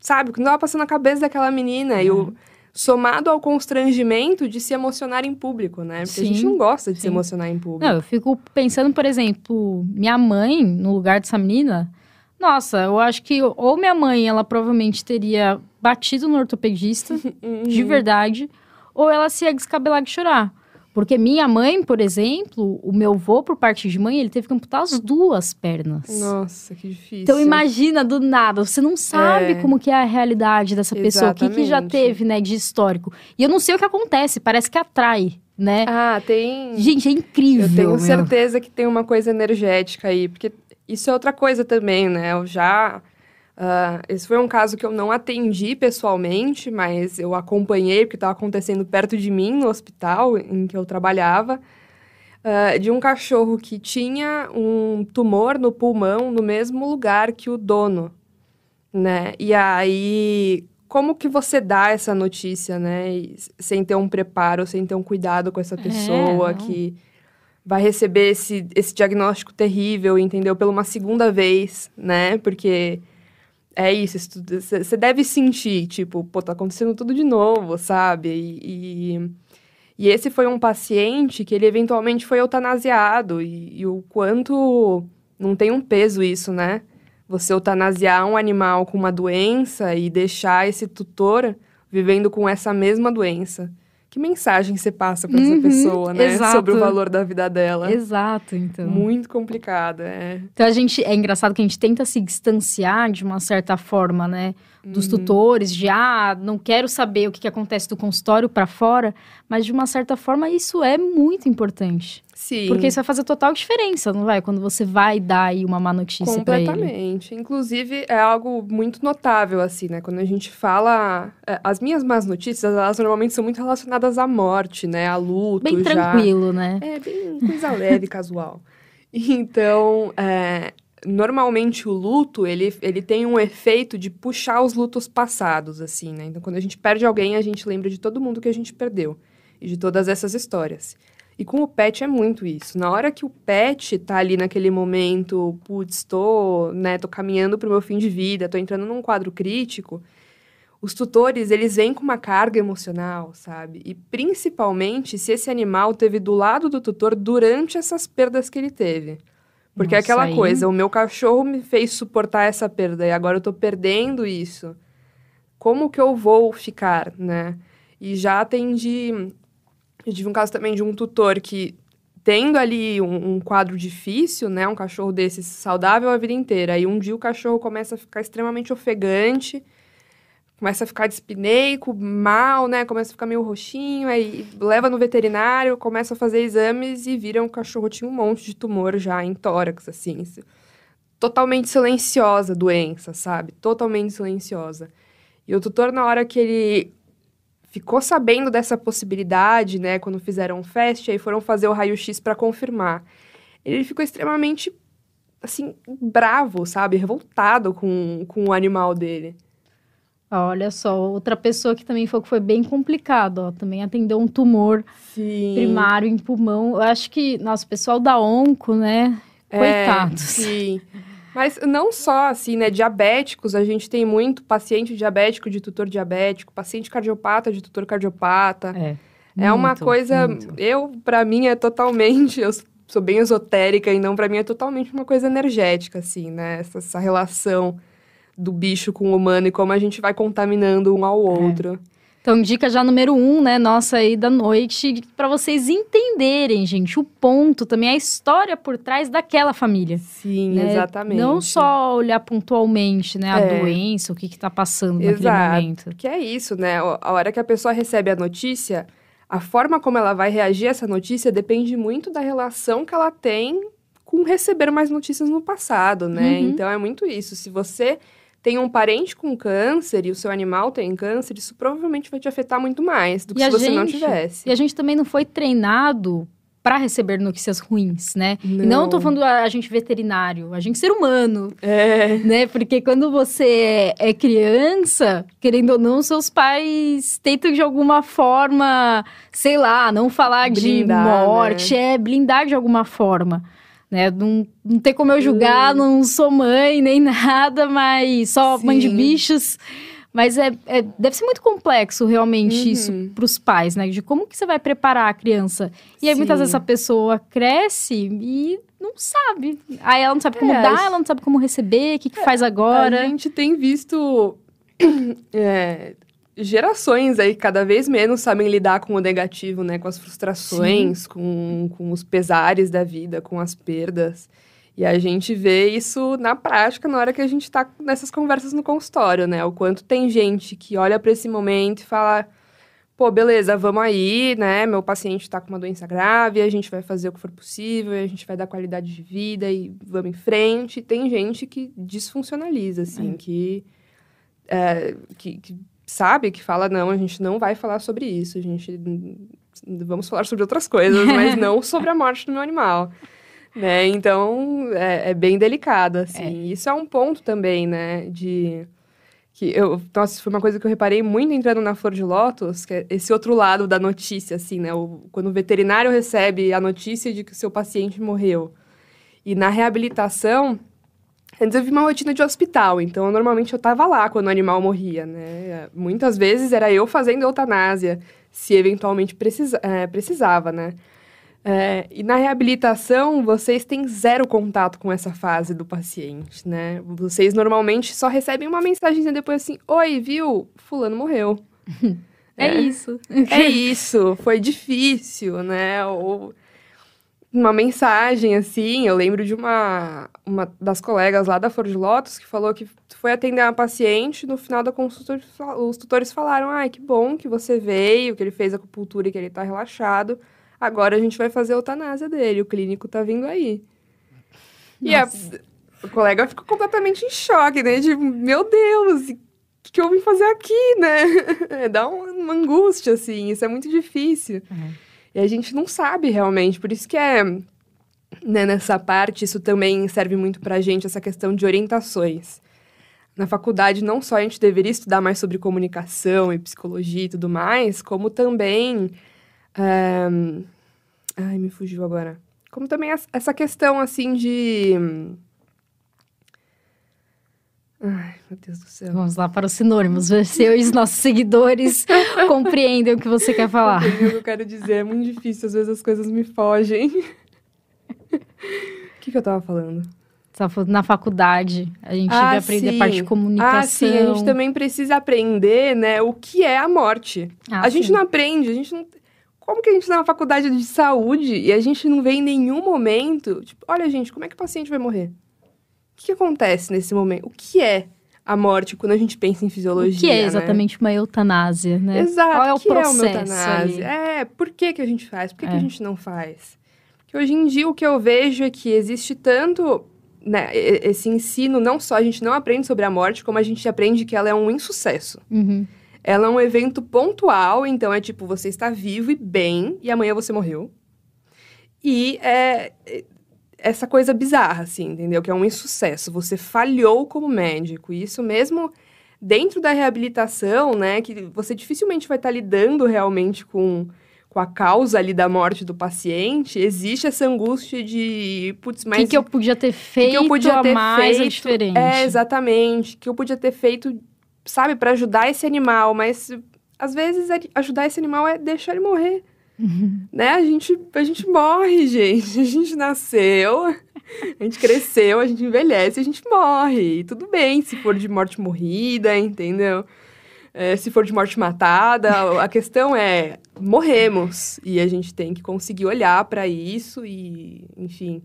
sabe, o que estava passando na cabeça daquela menina é. e o somado ao constrangimento de se emocionar em público, né? Porque sim, a gente não gosta de sim. se emocionar em público. Não, eu fico pensando, por exemplo, minha mãe, no lugar dessa menina, nossa, eu acho que ou minha mãe, ela provavelmente teria batido no ortopedista, *laughs* uhum. de verdade, ou ela se ia descabelar de chorar. Porque minha mãe, por exemplo, o meu avô, por parte de mãe, ele teve que amputar as duas pernas. Nossa, que difícil. Então imagina do nada, você não sabe é. como que é a realidade dessa pessoa, o que, que já teve, né, de histórico. E eu não sei o que acontece, parece que atrai, né? Ah, tem. Gente, é incrível. Eu tenho meu. certeza que tem uma coisa energética aí, porque isso é outra coisa também, né? Eu já Uh, esse foi um caso que eu não atendi pessoalmente, mas eu acompanhei, porque estava acontecendo perto de mim, no hospital em que eu trabalhava, uh, de um cachorro que tinha um tumor no pulmão no mesmo lugar que o dono, né? E aí, como que você dá essa notícia, né? sem ter um preparo, sem ter um cuidado com essa é, pessoa é, que vai receber esse, esse diagnóstico terrível, entendeu? Pela uma segunda vez, né? Porque é isso, você deve sentir, tipo, pô, tá acontecendo tudo de novo, sabe? E, e, e, esse foi um paciente que ele eventualmente foi eutanasiado, e, e o quanto não tem um peso isso, né? Você eutanasiar um animal com uma doença e deixar esse tutor vivendo com essa mesma doença que mensagem você passa para essa uhum, pessoa, né? Exato. Sobre o valor da vida dela. Exato, então. Muito complicado, é. Então a gente é engraçado que a gente tenta se distanciar de uma certa forma, né? Dos uhum. tutores, de ah, não quero saber o que, que acontece do consultório para fora, mas de uma certa forma isso é muito importante. Sim. Porque isso vai fazer total diferença, não vai? Quando você vai dar aí uma má notícia. Completamente. Inclusive, é algo muito notável, assim, né? Quando a gente fala... É, as minhas más notícias, elas normalmente são muito relacionadas à morte, né? A luto, Bem já. tranquilo, né? É, bem coisa leve, *laughs* casual. Então, é, normalmente o luto, ele, ele tem um efeito de puxar os lutos passados, assim, né? Então, quando a gente perde alguém, a gente lembra de todo mundo que a gente perdeu. E de todas essas histórias. E com o pet é muito isso. Na hora que o pet tá ali naquele momento, putz, tô, né, tô caminhando pro meu fim de vida, tô entrando num quadro crítico, os tutores, eles vêm com uma carga emocional, sabe? E principalmente se esse animal teve do lado do tutor durante essas perdas que ele teve. Porque é Nossa, aquela aí... coisa, o meu cachorro me fez suportar essa perda e agora eu tô perdendo isso. Como que eu vou ficar, né? E já atendi eu tive um caso também de um tutor que, tendo ali um, um, quadro difícil, né? Um cachorro desse saudável a vida inteira. Aí um dia o cachorro começa a ficar extremamente ofegante, começa a ficar dispineico, mal, né? Começa a ficar meio roxinho, aí leva no veterinário, começa a fazer exames e vira um cachorro tinha um monte de tumor já em tórax, assim. Totalmente silenciosa a doença, sabe? Totalmente silenciosa. E o tutor, na hora que ele ficou sabendo dessa possibilidade, né, quando fizeram o fest, aí foram fazer o raio-x para confirmar. Ele ficou extremamente, assim, bravo, sabe? Revoltado com, com o animal dele. Olha só, outra pessoa que também foi, foi bem complicado, ó, também atendeu um tumor sim. primário em pulmão. Eu acho que, nossa, o pessoal da onco, né? É, Coitados. É, sim. *laughs* Mas não só assim, né? Diabéticos, a gente tem muito paciente diabético de tutor diabético, paciente cardiopata de tutor cardiopata. É. É muito, uma coisa. Muito. Eu, para mim, é totalmente. Eu sou bem esotérica, então, para mim, é totalmente uma coisa energética, assim, né? Essa, essa, relação do bicho com o humano e como a gente vai contaminando um ao é. outro. É. Então, dica já número um, né, nossa aí da noite, para vocês entenderem, gente, o ponto também, a história por trás daquela família. Sim, né? exatamente. Não só olhar pontualmente, né, a é. doença, o que que tá passando Exato. naquele momento. Que é isso, né, a hora que a pessoa recebe a notícia, a forma como ela vai reagir a essa notícia depende muito da relação que ela tem com receber mais notícias no passado, né? Uhum. Então, é muito isso. Se você tem um parente com câncer e o seu animal tem câncer, isso provavelmente vai te afetar muito mais do que e se você gente, não tivesse. E a gente também não foi treinado para receber notícias ruins, né? Não. Não tô falando a, gente veterinário, a gente ser humano. É. Né? Porque quando você é, é criança, querendo ou não, seus pais tentam de alguma forma, sei lá, não falar blindar, de morte, né? é blindar de alguma forma. Né? Não, não tem como eu julgar, não sou mãe nem nada, mas só Sim. mãe de bichos. Mas é, é, deve ser muito complexo realmente uhum. isso para os pais, né? De como que você vai preparar a criança. E aí, Sim. muitas vezes, a pessoa cresce e não sabe. Aí ela não sabe como é, dar, ela não sabe como receber, o que, que é, faz agora. A gente tem visto *clears throat* é, gerações aí cada vez menos sabem lidar com o negativo, né? Com as frustrações, com, com os pesares da vida, com as perdas. E a gente vê isso na prática na hora que a gente está nessas conversas no consultório, né? O quanto tem gente que olha para esse momento e fala: pô, beleza, vamos aí, né? Meu paciente está com uma doença grave, a gente vai fazer o que for possível, a gente vai dar qualidade de vida e vamos em frente. E tem gente que desfuncionaliza, assim, é. que, é, que, que sabe, que fala: não, a gente não vai falar sobre isso, a gente. Vamos falar sobre outras coisas, mas não *laughs* sobre a morte do meu animal né? Então, é, é, bem delicado, assim. É. Isso é um ponto também, né? De... Que eu, nossa, foi uma coisa que eu reparei muito entrando na Flor de Lótus, que é esse outro lado da notícia, assim, né? O, quando o veterinário recebe a notícia de que o seu paciente morreu. E na reabilitação, antes eu vi uma rotina de hospital, então normalmente eu estava lá quando o animal morria, né? Muitas vezes era eu fazendo eutanásia, se eventualmente precisa, é, precisava, né? É, e na reabilitação, vocês têm zero contato com essa fase do paciente, né? Vocês normalmente só recebem uma mensagem depois assim: Oi, viu? Fulano morreu. *laughs* É, é isso. É isso. Foi difícil, né? Ou uma mensagem assim. Eu lembro de uma, uma das colegas lá da Flor de Lótus que falou que foi atender uma paciente. No final da consulta, os tutores falaram: Ai, que bom que você veio, que ele fez acupuntura e que ele tá relaxado Agora a gente vai fazer a eutanásia dele, o clínico tá vindo aí. Nossa. E a, o colega ficou completamente em choque, né? De, meu Deus, o que, que eu vim fazer aqui, né? *laughs* Dá uma, uma angústia, assim, isso é muito difícil. Uhum. E a gente não sabe realmente, por isso que é... Né, nessa parte, isso também serve muito pra gente, essa questão de orientações. Na faculdade, não só a gente deveria estudar mais sobre comunicação e psicologia e tudo mais, como também um, ai, me fugiu agora. Como também essa questão, assim, de... Ai, meu Deus do céu. Vamos lá para os sinônimos, ver se eu e os nossos seguidores *laughs* compreendem o que você quer falar. O que eu quero dizer é muito difícil, às vezes as coisas me fogem. *laughs* O que, que eu tava falando? na faculdade, a gente ah, vai aprender sim. a parte de comunicação. Ah, sim, a gente também precisa aprender, né, o que é a morte. Ah, a sim. gente não aprende, a gente não... Como que a gente tá na faculdade de saúde e a gente não vê em nenhum momento, tipo, olha, gente, como é que o paciente vai morrer? O que, acontece nesse momento? O que é a morte quando a gente pensa em fisiologia? O que é né? exatamente né? uma eutanásia, né? Exato. Qual é o que processo? É, uma eutanásia? é, por que, que a gente faz? Por que, é. que a é. gente não faz? Porque hoje em dia o que eu vejo é que existe tanto né, esse ensino, não só a gente não aprende sobre a morte, como a gente aprende que ela é um insucesso. Uhum. Ela é um evento pontual, então é tipo, você está vivo e bem, e amanhã você morreu. E é essa coisa bizarra, assim, entendeu? Que é um insucesso. Você falhou como médico. E isso mesmo dentro da reabilitação, né? Que você dificilmente vai estar lidando realmente com, com a causa ali da morte do paciente. Existe essa angústia de, putz, mas... O que, que eu podia ter feito que, que eu podia ter mais feito? diferente? É, exatamente. que eu podia ter feito sabe, para ajudar esse animal, mas às vezes ajudar esse animal é deixar ele morrer. Uhum. *laughs* Né? A gente, a gente morre, gente. A gente nasceu, a gente cresceu, a gente envelhece, a gente morre. E tudo bem se for de morte morrida, entendeu? É, se for de morte matada, a questão é morremos e a gente tem que conseguir olhar para isso e, enfim,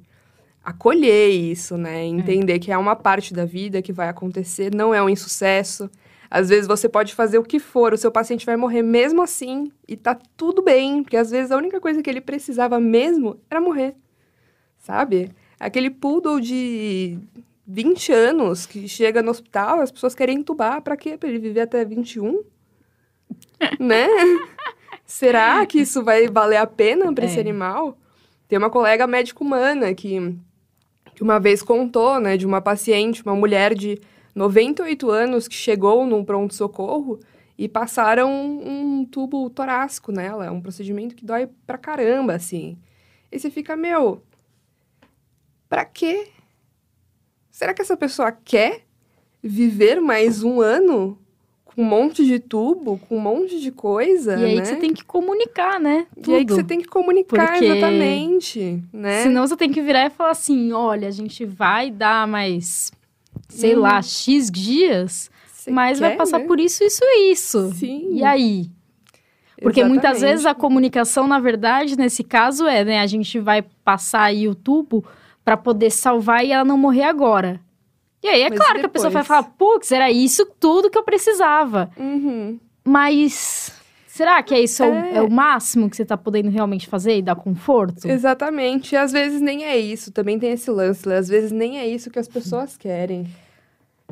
acolher isso, né? É. Entender é. que é uma parte da vida que vai acontecer, não é um insucesso. Às vezes você pode fazer o que for, o seu paciente vai morrer mesmo assim e tá tudo bem, porque às vezes a única coisa que ele precisava mesmo era morrer. Sabe? Aquele poodle de 20 anos que chega no hospital, as pessoas querem entubar, para quê? Para ele viver até 21? *laughs* né? Será que isso vai valer a pena para é. esse animal? Tem uma colega médica humana que, que uma vez contou, né, de uma paciente, uma mulher de 98 anos que chegou num pronto-socorro e passaram um, um, tubo torácico nela. É um procedimento que dói pra caramba, assim. E você fica, meu. Para quê? Será que essa pessoa quer viver mais um ano com um monte de tubo, com um monte de coisa, E aí né? que você tem que comunicar, né? E aí que Tudo. você tem que comunicar Porque- exatamente, né? Senão você tem que virar e falar assim: olha, a gente vai dar mais, sei Uhum. lá, X dias, Você mas vai quer, passar né? por isso, isso e isso. Sim. E aí? Porque muitas Exatamente. vezes a comunicação, na verdade, nesse caso é, né? A gente vai passar aí o tubo para poder salvar e ela não morrer agora. E aí é Mas claro que a pessoa vai falar, putz, era isso tudo que eu precisava. Uhum. Mas será que é isso é o- É. é o máximo que você tá podendo realmente fazer e dar conforto? Exatamente. E às vezes nem é isso. Também tem esse lance. Às vezes nem é isso que as pessoas querem.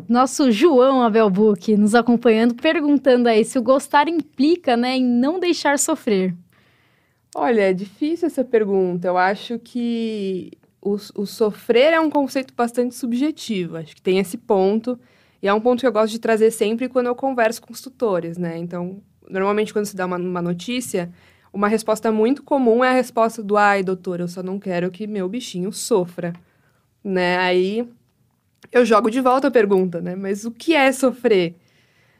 Nosso João Abel Book nos acompanhando, perguntando aí se o gostar implica, né, em não deixar sofrer. Olha, é difícil essa pergunta. Eu acho que o, o sofrer é um conceito bastante subjetivo. Acho que tem esse ponto. E é um ponto que eu gosto de trazer sempre quando eu converso com os tutores, né? Então, normalmente quando se dá uma, uma notícia, uma resposta muito comum é a resposta do ai, doutor, eu só não quero que meu bichinho sofra. Né? Aí eu jogo de volta a pergunta, né? Mas o que é sofrer?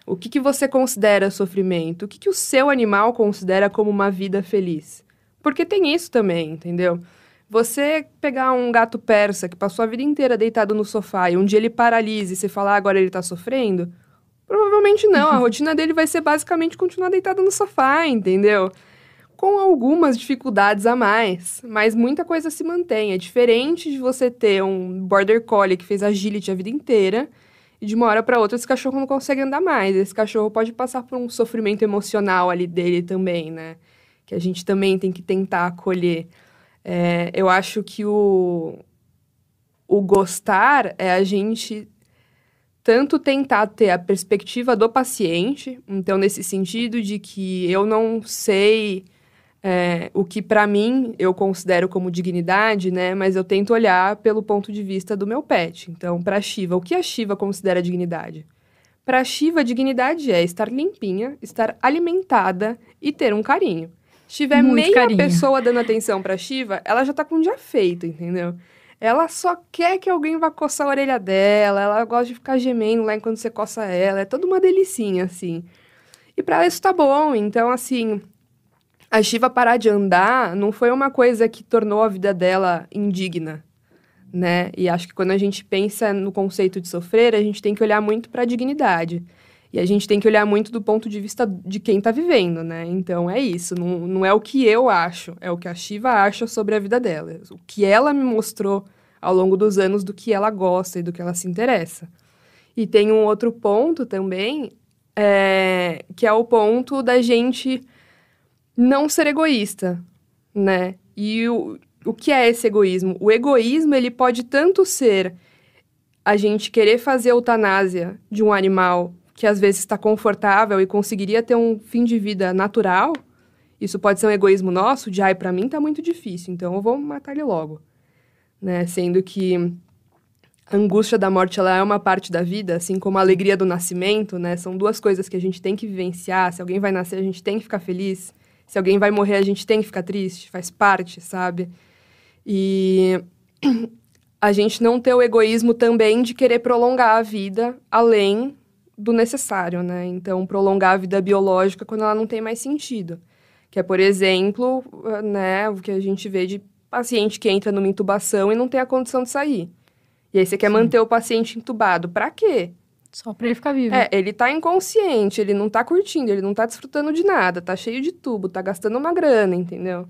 O que, que você considera sofrimento? O que, que o seu animal considera como uma vida feliz? Porque tem isso também, entendeu? Você pegar um gato persa que passou a vida inteira deitado no sofá e um dia ele paralisa e você falar "Ah, agora ele tá sofrendo, provavelmente não. A rotina dele vai ser basicamente continuar deitado no sofá, entendeu? Com algumas dificuldades a mais, mas muita coisa se mantém. É diferente de você ter um border collie que fez agility a vida inteira e de uma hora para outra esse cachorro não consegue andar mais. Esse cachorro pode passar por um sofrimento emocional ali dele também, né? Que a gente também tem que tentar acolher. É, eu acho que o, o gostar é a gente tanto tentar ter a perspectiva do paciente, então nesse sentido de que eu não sei é, o que para mim eu considero como dignidade, né? Mas eu tento olhar pelo ponto de vista do meu pet. Então, para a Shiva, o que a Shiva considera dignidade? Para a Shiva, dignidade é estar limpinha, estar alimentada e ter um carinho. Se tiver Muito meia carinho. pessoa dando atenção para Shiva, ela já tá com o dia feito, entendeu? Ela só quer que alguém vá coçar a orelha dela, ela gosta de ficar gemendo lá enquanto você coça ela, é toda uma delicinha, assim. E pra ela isso tá bom, então, assim, a Shiva parar de andar não foi uma coisa que tornou a vida dela indigna, né? E acho que quando a gente pensa no conceito de sofrer, a gente tem que olhar muito para a dignidade. E a gente tem que olhar muito do ponto de vista de quem tá vivendo, né? Então é isso, não, não é o que eu acho, é o que a Shiva acha sobre a vida dela. O que ela me mostrou ao longo dos anos do que ela gosta e do que ela se interessa. E tem um outro ponto também, é, que é o ponto da gente não ser egoísta, né? E o, o que é esse egoísmo? O egoísmo, ele pode tanto ser a gente querer fazer eutanásia de um animal que às vezes está confortável e conseguiria ter um fim de vida natural. Isso pode ser um egoísmo nosso, de ai, para mim tá muito difícil, então eu vou matar ele logo. Né? Sendo que a angústia da morte ela é uma parte da vida, assim como a alegria do nascimento, né? São duas coisas que a gente tem que vivenciar. Se alguém vai nascer, a gente tem que ficar feliz. Se alguém vai morrer, a gente tem que ficar triste, faz parte, sabe? E *clears throat* a gente não ter o egoísmo também de querer prolongar a vida além do necessário, né? Então, prolongar a vida biológica quando ela não tem mais sentido. Que é, por exemplo, eh, né, o que a gente vê de paciente que entra numa intubação e não tem a condição de sair. E aí você quer Sim. manter o paciente entubado. Pra quê? Só pra ele ficar vivo. É, ele tá inconsciente, ele não tá curtindo, ele não tá desfrutando de nada, tá cheio de tubo, tá gastando uma grana, entendeu?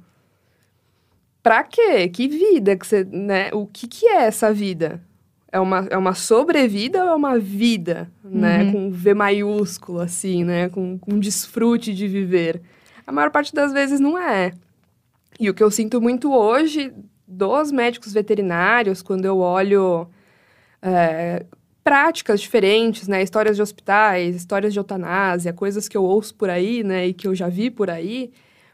Pra quê? Que vida que você, né? O que que é essa vida? É uma, é uma sobrevida ou é uma vida, né? Uhum. Com V maiúsculo, assim, né? Com, com desfrute de viver. A maior parte das vezes não é. E o que eu sinto muito hoje dos médicos veterinários, quando eu olho é, práticas diferentes, né? Histórias de hospitais, histórias de eutanásia, coisas que eu ouço por aí, né? E que eu já vi por aí,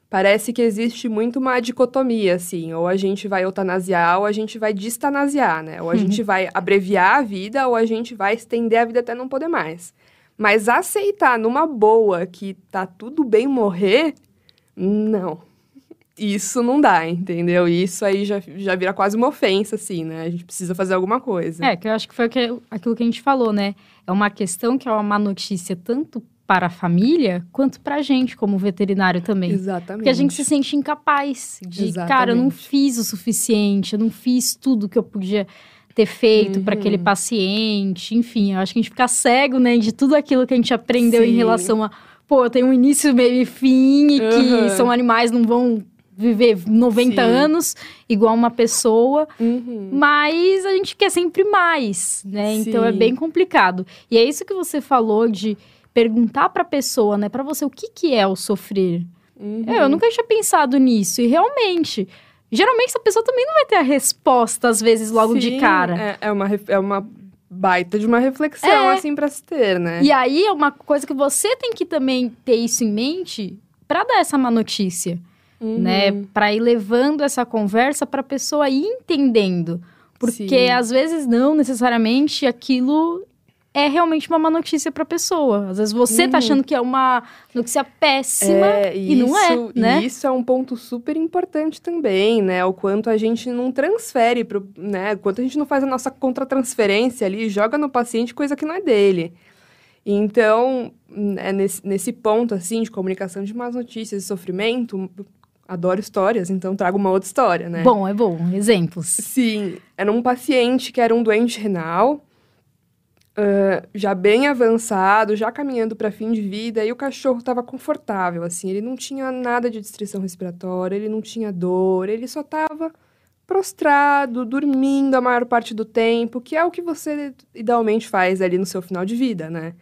parece que existe muito uma dicotomia, assim. Ou a gente vai eutanasiar ou a gente vai distanasiar, né? Ou a Uhum. gente vai abreviar a vida ou a gente vai estender a vida até não poder mais. Mas aceitar numa boa que tá tudo bem morrer, não. isso não dá, entendeu? Isso aí já, já vira quase uma ofensa, assim, né? A gente precisa fazer alguma coisa. É, que eu acho que foi aquilo que a gente falou, né? É uma questão que é uma má notícia tanto para a família quanto para a gente como veterinário também. Exatamente. Porque a gente se sente incapaz de, Exatamente. cara, eu não fiz o suficiente, eu não fiz tudo que eu podia ter feito Uhum. para aquele paciente, enfim, eu acho que a gente fica cego, né, de tudo aquilo que a gente aprendeu em Sim. relação a, pô, tenho um início, meio e fim e que Uhum. são animais não vão viver 90 Sim. anos igual uma pessoa, Uhum. mas a gente quer sempre mais, né? Então é Sim. bem complicado. E é isso que você falou de perguntar para a pessoa, né, para você o que que é o sofrer. Uhum. É, eu nunca tinha pensado nisso e realmente, geralmente essa pessoa também não vai ter a resposta às vezes logo de Sim, cara. É, é uma, é uma baita de uma reflexão, É. assim, pra se ter, né? E aí é uma coisa que você tem que também ter isso em mente para dar essa má notícia, Uhum. né? Para ir levando essa conversa para a pessoa ir entendendo. Porque Sim. às vezes não necessariamente aquilo é realmente uma má notícia para a pessoa. Às vezes você tá Uhum. achando que é uma notícia péssima É, e não é, isso- né? E isso é um ponto super importante também, né? O quanto a gente não transfere, pro, né? O quanto a gente não faz a nossa contratransferência ali, e joga no paciente coisa que não é dele. Então, é nesse, nesse ponto, assim, de comunicação de más notícias e sofrimento, adoro histórias, então trago uma outra história, né? Bom, é bom. Exemplos. Sim, era um paciente que era um doente renal, ah, já bem avançado, já caminhando para fim de vida, e o cachorro estava confortável, assim, ele não tinha nada de distrição respiratória, ele não tinha dor, ele só estava prostrado, dormindo a maior parte do tempo, que é o que você idealmente faz ali no seu final de vida, né?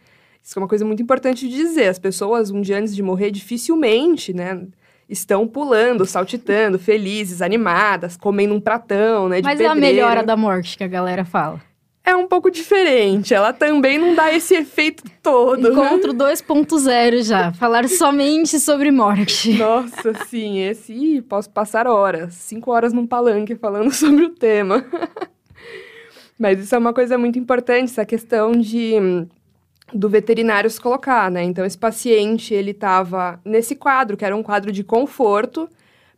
Isso é uma coisa muito importante de dizer. As pessoas, um dia antes de morrer, dificilmente, né? Estão pulando, saltitando, *laughs* felizes, animadas, comendo um pratão, né? Mas é a pedreiro. melhora da morte que a galera fala. É um pouco diferente. Ela também não dá esse efeito todo. Encontro 2.0 já. Falar somente sobre morte. Nossa, sim, esse. Ih, posso passar horas, cinco horas num palanque falando *laughs* sobre o tema. Mas isso é uma coisa muito importante, essa questão de do veterinário se colocar, né? Então, esse paciente, ele estava nesse quadro, que era um quadro de conforto,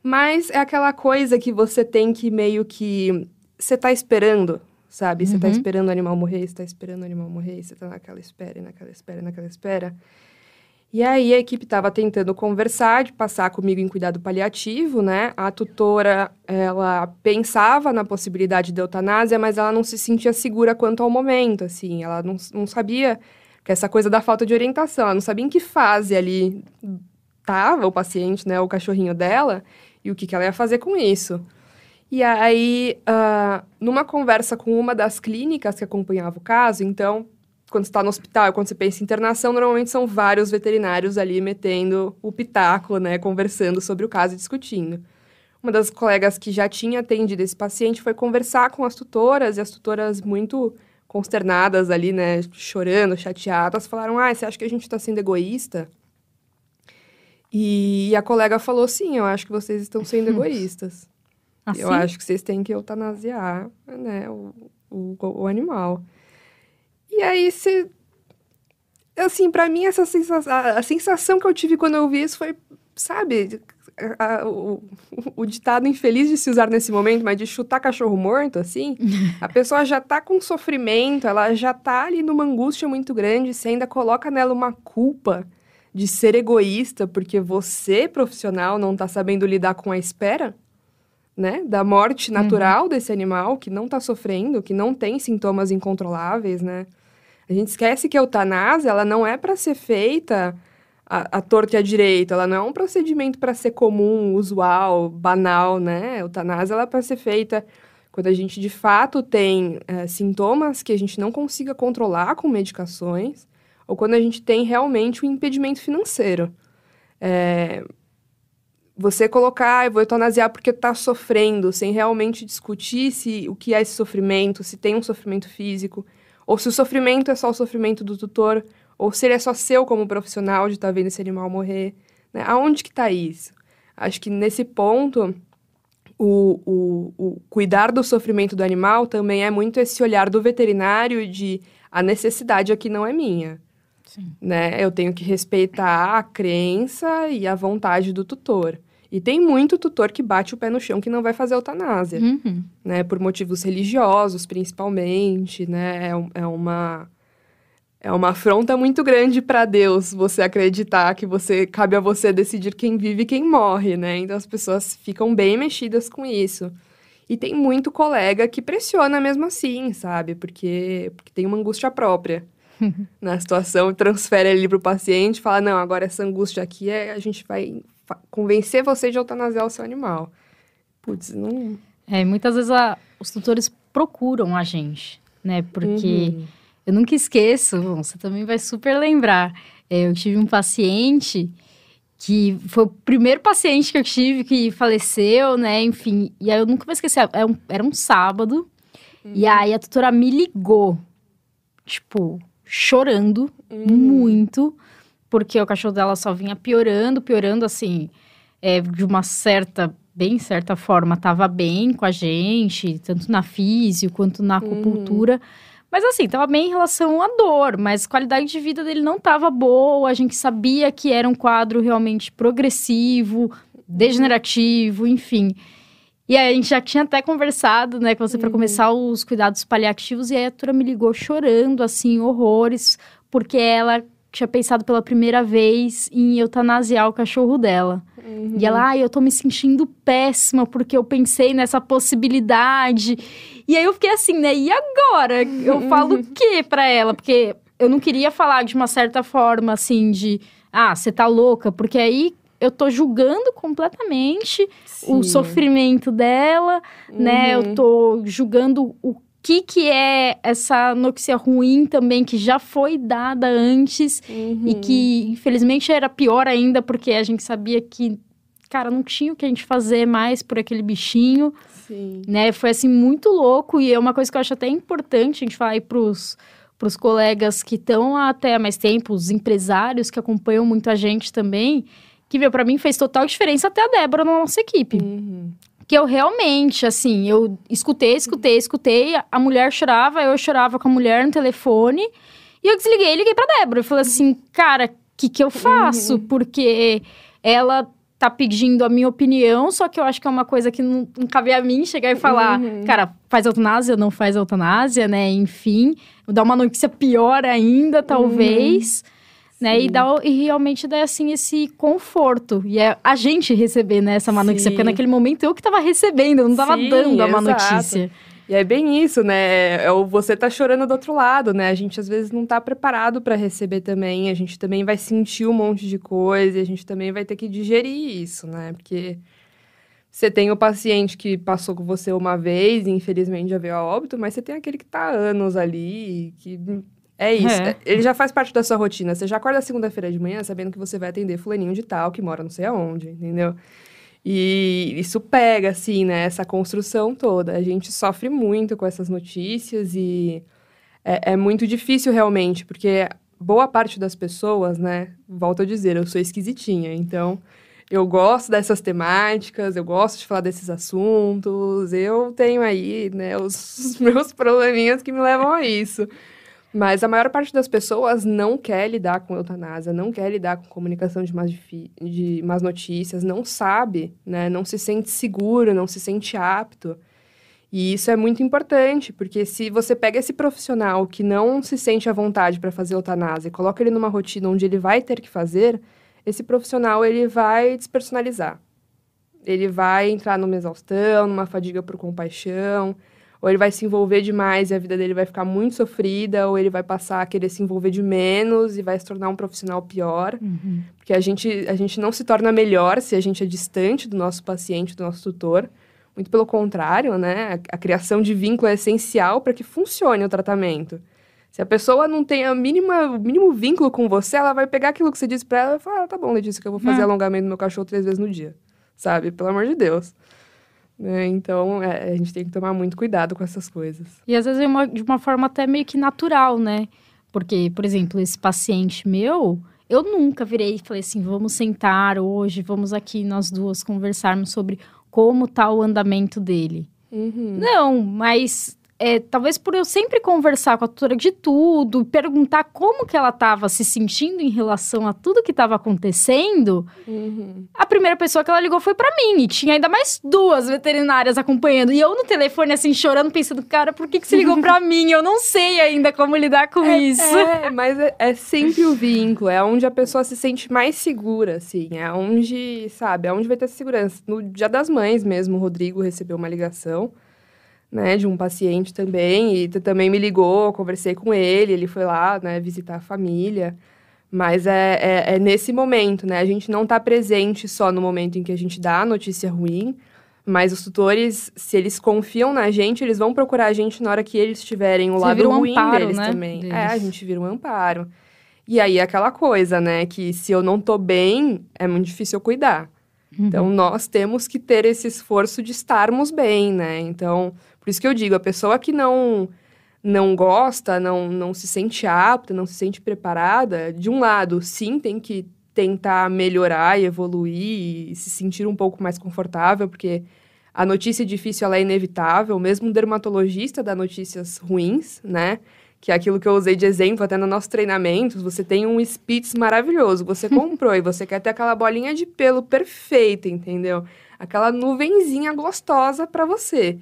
mas é aquela coisa que você tem que meio que... Você tá esperando, sabe? Você tá Uhum. esperando o animal morrer, você tá esperando o animal morrer, você tá naquela espera, e naquela espera, e naquela espera. E aí a equipe estava tentando conversar, de passar comigo em cuidado paliativo, né? A tutora, ela pensava na possibilidade de eutanásia, mas ela não se sentia segura quanto ao momento, assim. Ela não, não sabia que essa coisa da falta de orientação, ela não sabia em que fase ali tava o paciente, né? O cachorrinho dela e o que, que ela ia fazer com isso. E aí, ah, numa conversa com uma das clínicas que acompanhava o caso, então, quando está no hospital, quando você pensa em internação, normalmente são vários veterinários ali metendo o pitaco, né, conversando sobre o caso e discutindo. Uma das colegas que já tinha atendido esse paciente foi conversar com as tutoras, e as tutoras muito consternadas ali, né, chorando, chateadas, falaram: Ah, você acha que a gente está sendo egoísta? E a colega falou: Sim, eu acho que vocês estão sendo *laughs* egoístas. Assim? Eu acho que vocês têm que eutanasiar, né, o, o, o animal. E aí, se... Assim, pra mim, essa sensação, a, a sensação que eu tive quando eu vi isso foi, sabe, a- a- o, o ditado infeliz de se usar nesse momento, mas de chutar cachorro morto, assim, *laughs* a pessoa já tá com sofrimento, ela já tá ali numa angústia muito grande, você ainda coloca nela uma culpa de ser egoísta porque você, profissional, não tá sabendo lidar com a espera, né, da morte natural desse animal que não tá sofrendo, que não tem sintomas incontroláveis, né? A gente esquece que a eutanásia, ela não é para ser feita a, a torta e a direita, ela não é um procedimento para ser comum, usual, banal, né? A eutanásia, ela é para ser feita quando a gente, de fato, tem eh, sintomas que a gente não consiga controlar com medicações, ou quando a gente tem realmente um impedimento financeiro. É, você colocar, eu vou eutanasiar porque tá sofrendo, sem realmente discutir se o que é esse sofrimento, se tem um sofrimento físico, ou se o sofrimento é só o sofrimento do tutor, ou se ele é só seu como profissional de estar tá vendo esse animal morrer. Né? Aonde que tá isso? Acho que nesse ponto, o, o, o cuidar do sofrimento do animal também é muito esse olhar do veterinário de a necessidade aqui não é minha Sim. né? Eu tenho que respeitar a crença e a vontade do tutor. E tem muito tutor que bate o pé no chão que não vai fazer eutanásia, Uhum. né? Por motivos religiosos, principalmente, né? É, é uma é uma afronta muito grande para Deus você acreditar que você cabe a você decidir quem vive e quem morre, né? Então as pessoas ficam bem mexidas com isso. E tem muito colega que pressiona mesmo assim, sabe? Porque, porque tem uma angústia própria *laughs* na situação, transfere ali pro paciente, fala: "Não, agora essa angústia aqui é a gente vai convencer você de eutanasiar o seu animal". Putz, não É, muitas vezes a- os tutores procuram a gente, né? Porque Uhum. eu nunca esqueço, você também vai super lembrar. É, eu tive um paciente que foi o primeiro paciente que eu tive que faleceu, né? Enfim, e aí eu nunca vou esquecer. Era um, era um sábado, e aí a tutora me ligou, tipo, chorando Uhum. muito, porque o cachorro dela só vinha piorando, piorando, assim, é, de uma certa, bem certa forma, tava bem com a gente, tanto na físio quanto na acupuntura. Mas assim, tava bem em relação à dor, mas a qualidade de vida dele não tava boa, a gente sabia que era um quadro realmente progressivo, degenerativo, enfim. E aí a gente já tinha até conversado, né, com você para começar os cuidados paliativos, e aí a Tura me ligou chorando, assim, horrores, porque ela tinha pensado pela primeira vez em eutanasiar o cachorro dela. Uhum. E ela, ai, eu tô me sentindo péssima porque eu pensei nessa possibilidade. E aí eu fiquei assim, né? E agora? Eu falo o quê pra ela? Porque eu não queria falar de uma certa forma, assim, de, ah, você tá louca, porque aí eu tô julgando completamente o Sim. sofrimento dela, né? Uhum. Eu tô julgando o que que é essa notícia ruim também que já foi dada antes Uhum. e que infelizmente era pior ainda porque a gente sabia que cara não tinha o que a gente fazer mais por aquele bichinho, Sim. né? Foi assim muito louco e é uma coisa que eu acho até importante a gente falar aí pros pros colegas que estão até há mais tempo, os empresários que acompanham muito a gente também, que viu para mim fez total diferença até a Débora na nossa equipe Uhum. Que eu realmente, assim, eu escutei, escutei, escutei, a mulher chorava, eu chorava com a mulher no telefone, e eu desliguei e liguei pra Débora. Eu falei assim, cara, o que que eu faço? Porque ela tá pedindo a minha opinião, só que eu acho que é uma coisa que não, não cabe a mim chegar e falar, Uhum. cara, faz eutanásia, não faz eutanásia, né? Enfim, dar uma notícia pior ainda, talvez. Né, e, dá, e realmente dá, assim, esse conforto. E é a gente receber, né, essa má notícia. Porque Sim. naquele momento eu que tava recebendo, eu não tava Sim, dando a má exato. notícia. E é bem isso, né? É o você tá chorando do outro lado, né? A gente às vezes não tá preparado para receber também. A gente também vai sentir um monte de coisa e a gente também vai ter que digerir isso, né? Porque você tem o paciente que passou com você uma vez e infelizmente já veio a óbito, mas você tem aquele que tá há anos ali, que é isso. É. Ele já faz parte da sua rotina. Você já acorda segunda-feira de manhã sabendo que você vai atender fulaninho de tal, que mora não sei aonde, entendeu? E isso pega, assim, né? Essa construção toda. A gente sofre muito com essas notícias e é, é muito difícil realmente, porque boa parte das pessoas, né? Volto a dizer, eu sou esquisitinha, então eu gosto dessas temáticas, eu gosto de falar desses assuntos, eu tenho aí, né, os, os *laughs* meus probleminhas que me levam a isso. Mas a maior parte das pessoas não quer lidar com eutanásia, não quer lidar com comunicação de más, de más notícias, não sabe, né? Não se sente seguro, não se sente apto. E isso é muito importante, porque se você pega esse profissional que não se sente à vontade para fazer eutanásia e coloca ele numa rotina onde ele vai ter que fazer, esse profissional ele vai despersonalizar. Ele vai entrar numa exaustão, numa fadiga por compaixão, ou ele vai se envolver demais e a vida dele vai ficar muito sofrida, ou ele vai passar a querer se envolver de menos e vai se tornar um profissional pior. Porque a gente, a gente não se torna melhor se a gente é distante do nosso paciente, do nosso tutor. Muito pelo contrário, né? A, a criação de vínculo é essencial para que funcione o tratamento. Se a pessoa não tem a mínima, o mínimo vínculo com você, ela vai pegar aquilo que você disse para ela e falar: ah, tá bom, Letícia, que eu vou fazer É. alongamento do meu cachorro três vezes no dia. Sabe? Pelo amor de Deus. Né? Então, é, a gente tem que tomar muito cuidado com essas coisas. E às vezes é uma- de uma forma até meio que natural, né? Porque, por exemplo, esse paciente meu, eu nunca virei e falei assim: vamos sentar hoje, vamos aqui nós duas conversarmos sobre como tá o andamento dele. Uhum. Não, mas é, talvez por eu sempre conversar com a tutora de tudo, perguntar como que ela estava se sentindo em relação a tudo que estava acontecendo, Uhum. a primeira pessoa que ela ligou foi para mim. E tinha ainda mais duas veterinárias acompanhando. E eu no telefone, assim, chorando, pensando, cara, por que, que você ligou para *laughs* mim? Eu não sei ainda como lidar com isso. É, mas é, é sempre o vínculo, é onde a pessoa se sente mais segura, assim, é onde, sabe, é onde vai ter segurança. No Dia das Mães mesmo, o Rodrigo recebeu uma ligação, né, de um paciente também, e também me ligou, conversei com ele, ele foi lá, né, visitar a família, mas é, é, é nesse momento, né, a gente não tá presente só no momento em que a gente dá a notícia ruim, mas os tutores, se eles confiam na gente, eles vão procurar a gente na hora que eles tiverem o Você lado um ruim amparo, deles né, também. deles. É, a gente vira um amparo. E aí, é aquela coisa, né? Que se eu não tô bem, é muito difícil eu cuidar. Então, nós temos que ter esse esforço de estarmos bem, né? Então, por isso que eu digo, a pessoa que não não gosta, não, não se sente apta, não se sente preparada, de um lado, sim, tem que tentar melhorar e evoluir e se sentir um pouco mais confortável, porque a notícia difícil ela é inevitável, mesmo um dermatologista dá notícias ruins, né? Que é aquilo que eu usei de exemplo até nos nossos treinamentos. Você tem um Spitz maravilhoso, você *laughs* comprou e você quer ter aquela bolinha de pelo perfeita, entendeu? Aquela nuvenzinha gostosa para você.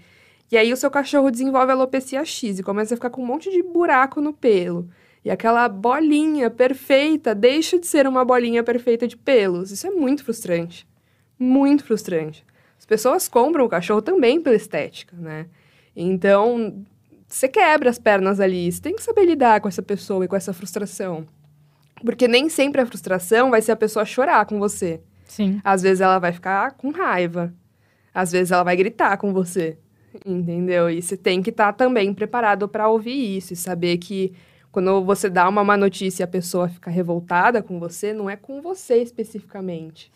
E aí o seu cachorro desenvolve alopecia X e começa a ficar com um monte de buraco no pelo. E aquela bolinha perfeita deixa de ser uma bolinha perfeita de pelos. Isso é muito frustrante. Muito frustrante. As pessoas compram o cachorro também pela estética, né? Então, você quebra as pernas ali. Você tem que saber lidar com essa pessoa e com essa frustração. Porque nem sempre a frustração vai ser a pessoa chorar com você. Sim. Às vezes ela vai ficar com raiva. Às vezes ela vai gritar com você. Entendeu? E você tem que estar também preparado para ouvir isso e saber que quando você dá uma má notícia e a pessoa fica revoltada com você, não é com você especificamente.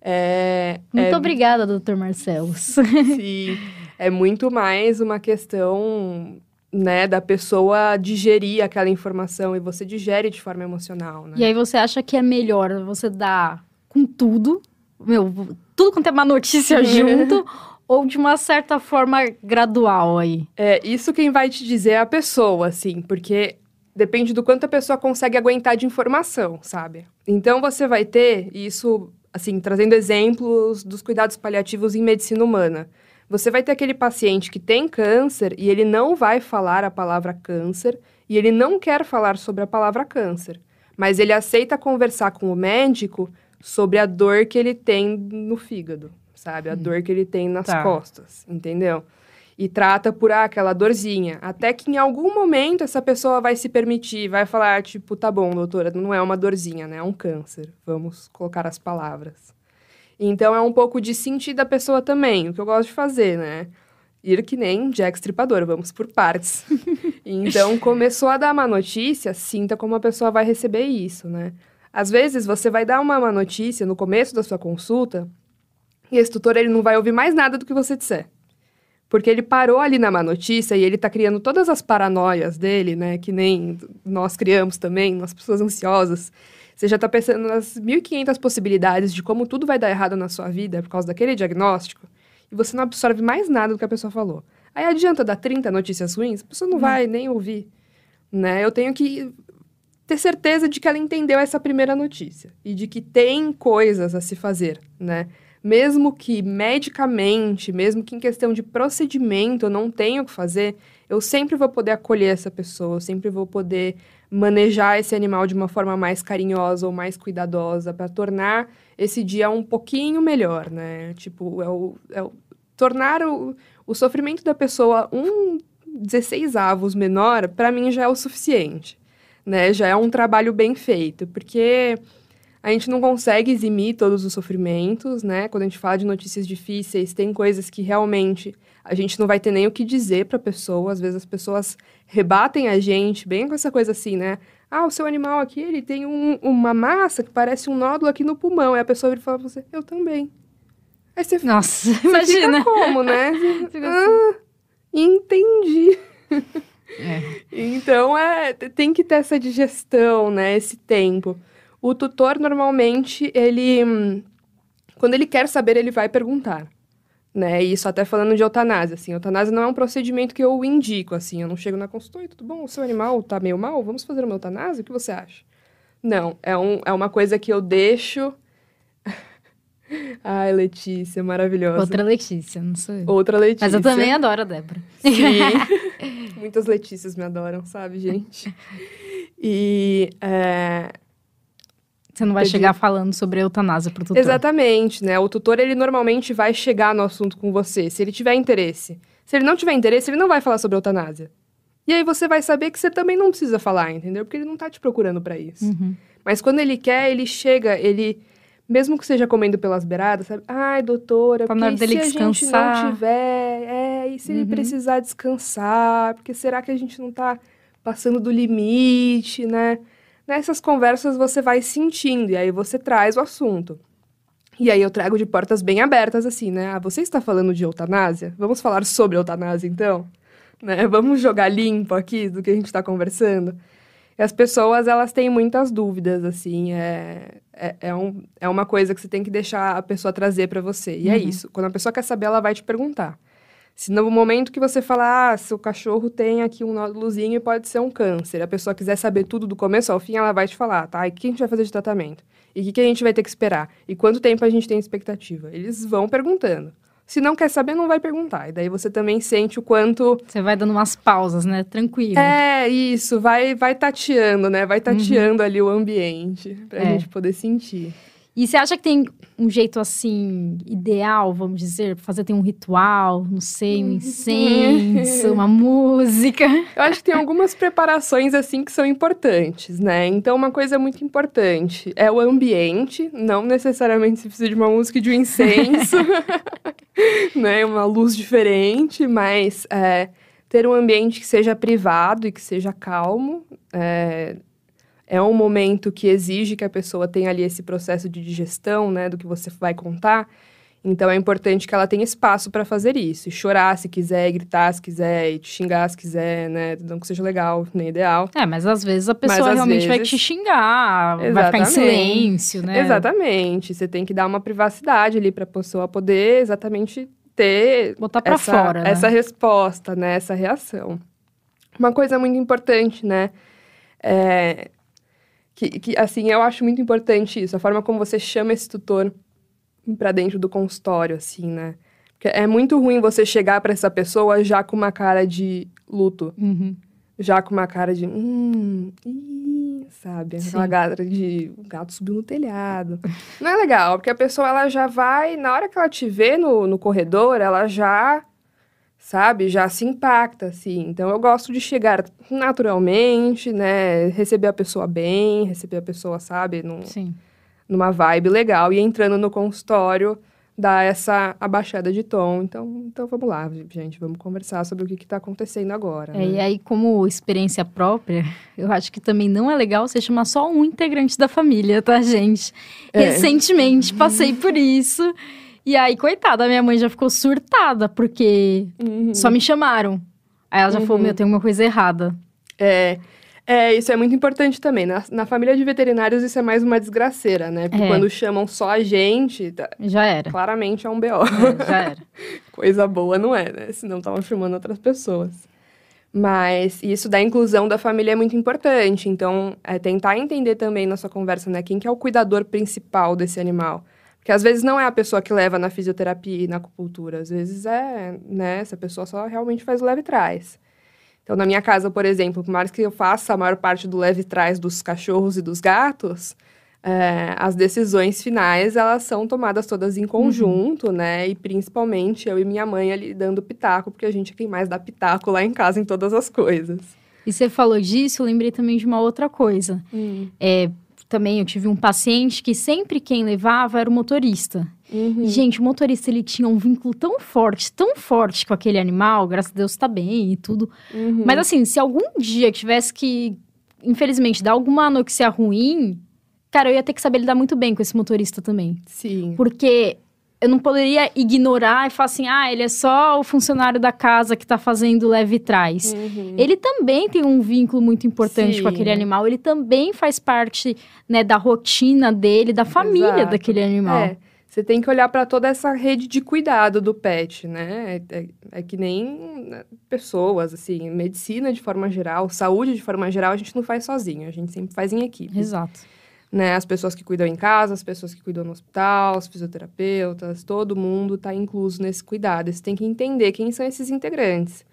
É, Muito é, obrigada, doutor Marcelo. Sim, *laughs* é muito mais uma questão, né, da pessoa digerir aquela informação e você digere de forma emocional, né? E aí você acha que é melhor você dar com tudo, meu, tudo quanto é uma notícia *laughs* junto, ou de uma certa forma gradual aí? É, isso quem vai te dizer é a pessoa, assim, porque depende do quanto a pessoa consegue aguentar de informação, sabe? Então você vai ter isso, assim, trazendo exemplos dos cuidados paliativos em medicina humana. Você vai ter aquele paciente que tem câncer e ele não vai falar a palavra câncer e ele não quer falar sobre a palavra câncer, mas ele aceita conversar com o médico sobre a dor que ele tem no fígado, sabe? A dor que ele tem nas Tá. costas, entendeu? E trata por ah, aquela dorzinha. Até que em algum momento essa pessoa vai se permitir, vai falar, tipo, tá bom, doutora, não é uma dorzinha, né? É um câncer. Vamos colocar as palavras. Então é um pouco de sentir da pessoa também, o que eu gosto de fazer, né? Ir que nem Jack Stripador, vamos por partes. *laughs* então, começou a dar uma notícia, sinta como a pessoa vai receber isso, né? Às vezes, você vai dar uma má notícia no começo da sua consulta e esse tutor ele não vai ouvir mais nada do que você disser. Porque ele parou ali na má notícia e ele tá criando todas as paranoias dele, né? Que nem nós criamos também, nós pessoas ansiosas. Você já tá pensando nas 1.500 possibilidades de como tudo vai dar errado na sua vida por causa daquele diagnóstico e você não absorve mais nada do que a pessoa falou. Aí adianta dar 30 notícias ruins, a pessoa não vai nem ouvir, né? Eu tenho que ter certeza de que ela entendeu essa primeira notícia e de que tem coisas a se fazer, né? Mesmo que medicamente, mesmo que em questão de procedimento eu não tenha o que fazer, eu sempre vou poder acolher essa pessoa, eu sempre vou poder manejar esse animal de uma forma mais carinhosa ou mais cuidadosa para tornar esse dia um pouquinho melhor, né? Tipo, é o, é o tornar o, o sofrimento da pessoa um 16 avos menor, para mim já é o suficiente, né? Já é um trabalho bem feito, porque a gente não consegue eximir todos os sofrimentos, né? Quando a gente fala de notícias difíceis, tem coisas que realmente a gente não vai ter nem o que dizer para a pessoa. Às vezes as pessoas rebatem a gente, bem com essa coisa assim, né? Ah, o seu animal aqui, ele tem um- uma massa que parece um nódulo aqui no pulmão. Aí a pessoa e fala pra você, eu também. Aí você, Nossa, *laughs* você imagina. fica como, né? *laughs* Fica ah, entendi. É. *laughs* Então, é, tem que ter essa digestão, né? Esse tempo. O tutor, normalmente, ele... Quando ele quer saber, ele vai perguntar. Né? E isso até falando de eutanásia, assim, eutanásia não é um procedimento que eu indico, assim, eu não chego na consulta, tudo bom, o seu animal tá meio mal, vamos fazer uma eutanásia, o que você acha? Não, é, um, é uma coisa que eu deixo... *laughs* Ai, Letícia, maravilhosa. Outra Letícia, não sou eu. Outra Letícia. Mas eu também adoro a Débora. Sim. *laughs* Muitas Letícias me adoram, sabe, gente? E é, Você não vai Entendi. chegar falando sobre a eutanásia pro tutor. Exatamente, né? O tutor, ele normalmente vai chegar no assunto com você, se ele tiver interesse. Se ele não tiver interesse, ele não vai falar sobre eutanásia. E aí você vai saber que você também não precisa falar, entendeu? Porque ele não tá te procurando pra isso. Uhum. Mas quando ele quer, ele chega, ele... Mesmo que seja comendo pelas beiradas, sabe? Ai, doutora, Tá porque se a gente não tiver... É, e se ele Uhum. precisar descansar? Porque será que a gente não tá passando do limite, né? Nessas conversas você vai sentindo, e aí você traz o assunto. E aí eu trago de portas bem abertas, assim, né? Ah, você está falando de eutanásia? Vamos falar sobre eutanásia, então? Né? *laughs* Vamos jogar limpo aqui do que a gente está conversando? E as pessoas, elas têm muitas dúvidas, assim, é, é, é, um, é uma coisa que você tem que deixar a pessoa trazer para você. E é Uhum. isso, quando a pessoa quer saber, ela vai te perguntar. Se no momento que você falar, ah, seu cachorro tem aqui um nódulozinho e pode ser um câncer, a pessoa quiser saber tudo do começo ao fim, ela vai te falar, tá? E o que a gente vai fazer de tratamento? E o que, que a gente vai ter que esperar? E quanto tempo a gente tem expectativa? Eles vão perguntando. Se não quer saber, não vai perguntar. E daí você também sente o quanto Você vai dando umas pausas, né? Tranquilo. é, isso, vai, vai tateando, né? Vai tateando ali o ambiente pra É. gente poder sentir. E você acha que tem um jeito assim, ideal, vamos dizer, pra fazer tem um ritual, não sei, um incenso, uma *laughs* música? Eu acho que tem algumas preparações assim que são importantes, né? Então, uma coisa muito importante é o ambiente, não necessariamente se precisa de uma música e de um incenso, *laughs* *laughs* né? Uma luz diferente, mas é, ter um ambiente que seja privado e que seja calmo. É, é um momento que exige que a pessoa tenha ali esse processo de digestão, né, do que você vai contar. Então é importante que ela tenha espaço para fazer isso. E chorar se quiser, e gritar se quiser, e te xingar se quiser, né? Não que seja legal, nem ideal. É, mas às vezes a pessoa às realmente vai vezes- te xingar, vai ficar em Exatamente. silêncio, né? Exatamente. Você tem que dar uma privacidade ali para a pessoa poder exatamente ter Botar essa, fora, né? essa resposta, né? Essa reação. Uma coisa muito importante, né? É, que, que, assim, eu acho muito importante isso, a forma como você chama esse tutor para dentro do consultório, assim, né? Porque é muito ruim você chegar para essa pessoa já com uma cara de luto, Uhum. já com uma cara de, hum, ih, sabe? Aquela Sim. cara de o gato subiu no telhado. Não é legal, porque a pessoa ela já vai, na hora que ela te vê no, no corredor, ela já, sabe, já se impacta, assim. Então eu gosto de chegar naturalmente, né? Receber a pessoa bem, receber a pessoa, sabe, num, Sim. numa vibe legal e entrando no consultório dar essa abaixada de tom. Então, então vamos lá, gente, vamos conversar sobre o que está acontecendo agora. É, né? e aí, como experiência própria, eu acho que também não é legal você chamar só um integrante da família, tá, gente? É. Recentemente passei por isso. E aí, coitada, minha mãe já ficou surtada, porque Uhum. só me chamaram. Aí ela já falou: Uhum. Meu, tem uma coisa errada. É, é, isso é muito importante também. Na, na família de veterinários, isso é mais uma desgraceira, né? Porque É. quando chamam só a gente, tá- Já era. claramente é um BO. É, já era. *laughs* Coisa boa não é, né? Senão estavam filmando outras pessoas. Mas isso da inclusão da família é muito importante. Então, é tentar entender também na sua conversa, né? Quem que é o cuidador principal desse animal. Porque às vezes não é a pessoa que leva na fisioterapia e na acupuntura. Às vezes é, né? Essa pessoa só realmente faz o leve trás. Então, na minha casa, por exemplo, por mais que eu faça a maior parte do leve trás dos cachorros e dos gatos, é, as decisões finais, elas são tomadas todas em conjunto, né? E principalmente eu e minha mãe ali dando pitaco, porque a gente é quem mais dá pitaco lá em casa em todas as coisas. E você falou disso, eu lembrei também de uma outra coisa. É, também eu tive um paciente que sempre quem levava era o motorista. Uhum. E, gente, o motorista ele tinha um vínculo tão forte, tão forte com aquele animal, graças a Deus tá bem e tudo. Uhum. Mas assim, se algum dia tivesse que, infelizmente, dar alguma notícia ruim, cara, eu ia ter que saber lidar muito bem com esse motorista também. Sim. Porque eu não poderia ignorar e falar assim, ah, ele é só o funcionário da casa que tá fazendo leve trás. Uhum. Ele também tem um vínculo muito importante com Sim. aquele animal. Ele também faz parte, né, da rotina dele, da família Exato. daquele animal. É. você tem que olhar para toda essa rede de cuidado do pet, né? É, é, é, que nem né, pessoas, assim, medicina de forma geral, saúde de forma geral, a gente não faz sozinho, a gente sempre faz em equipe. Exato. Né? As pessoas que cuidam em casa, as pessoas que cuidam no hospital, os fisioterapeutas, todo mundo está incluso nesse cuidado. Você tem que entender quem são esses integrantes.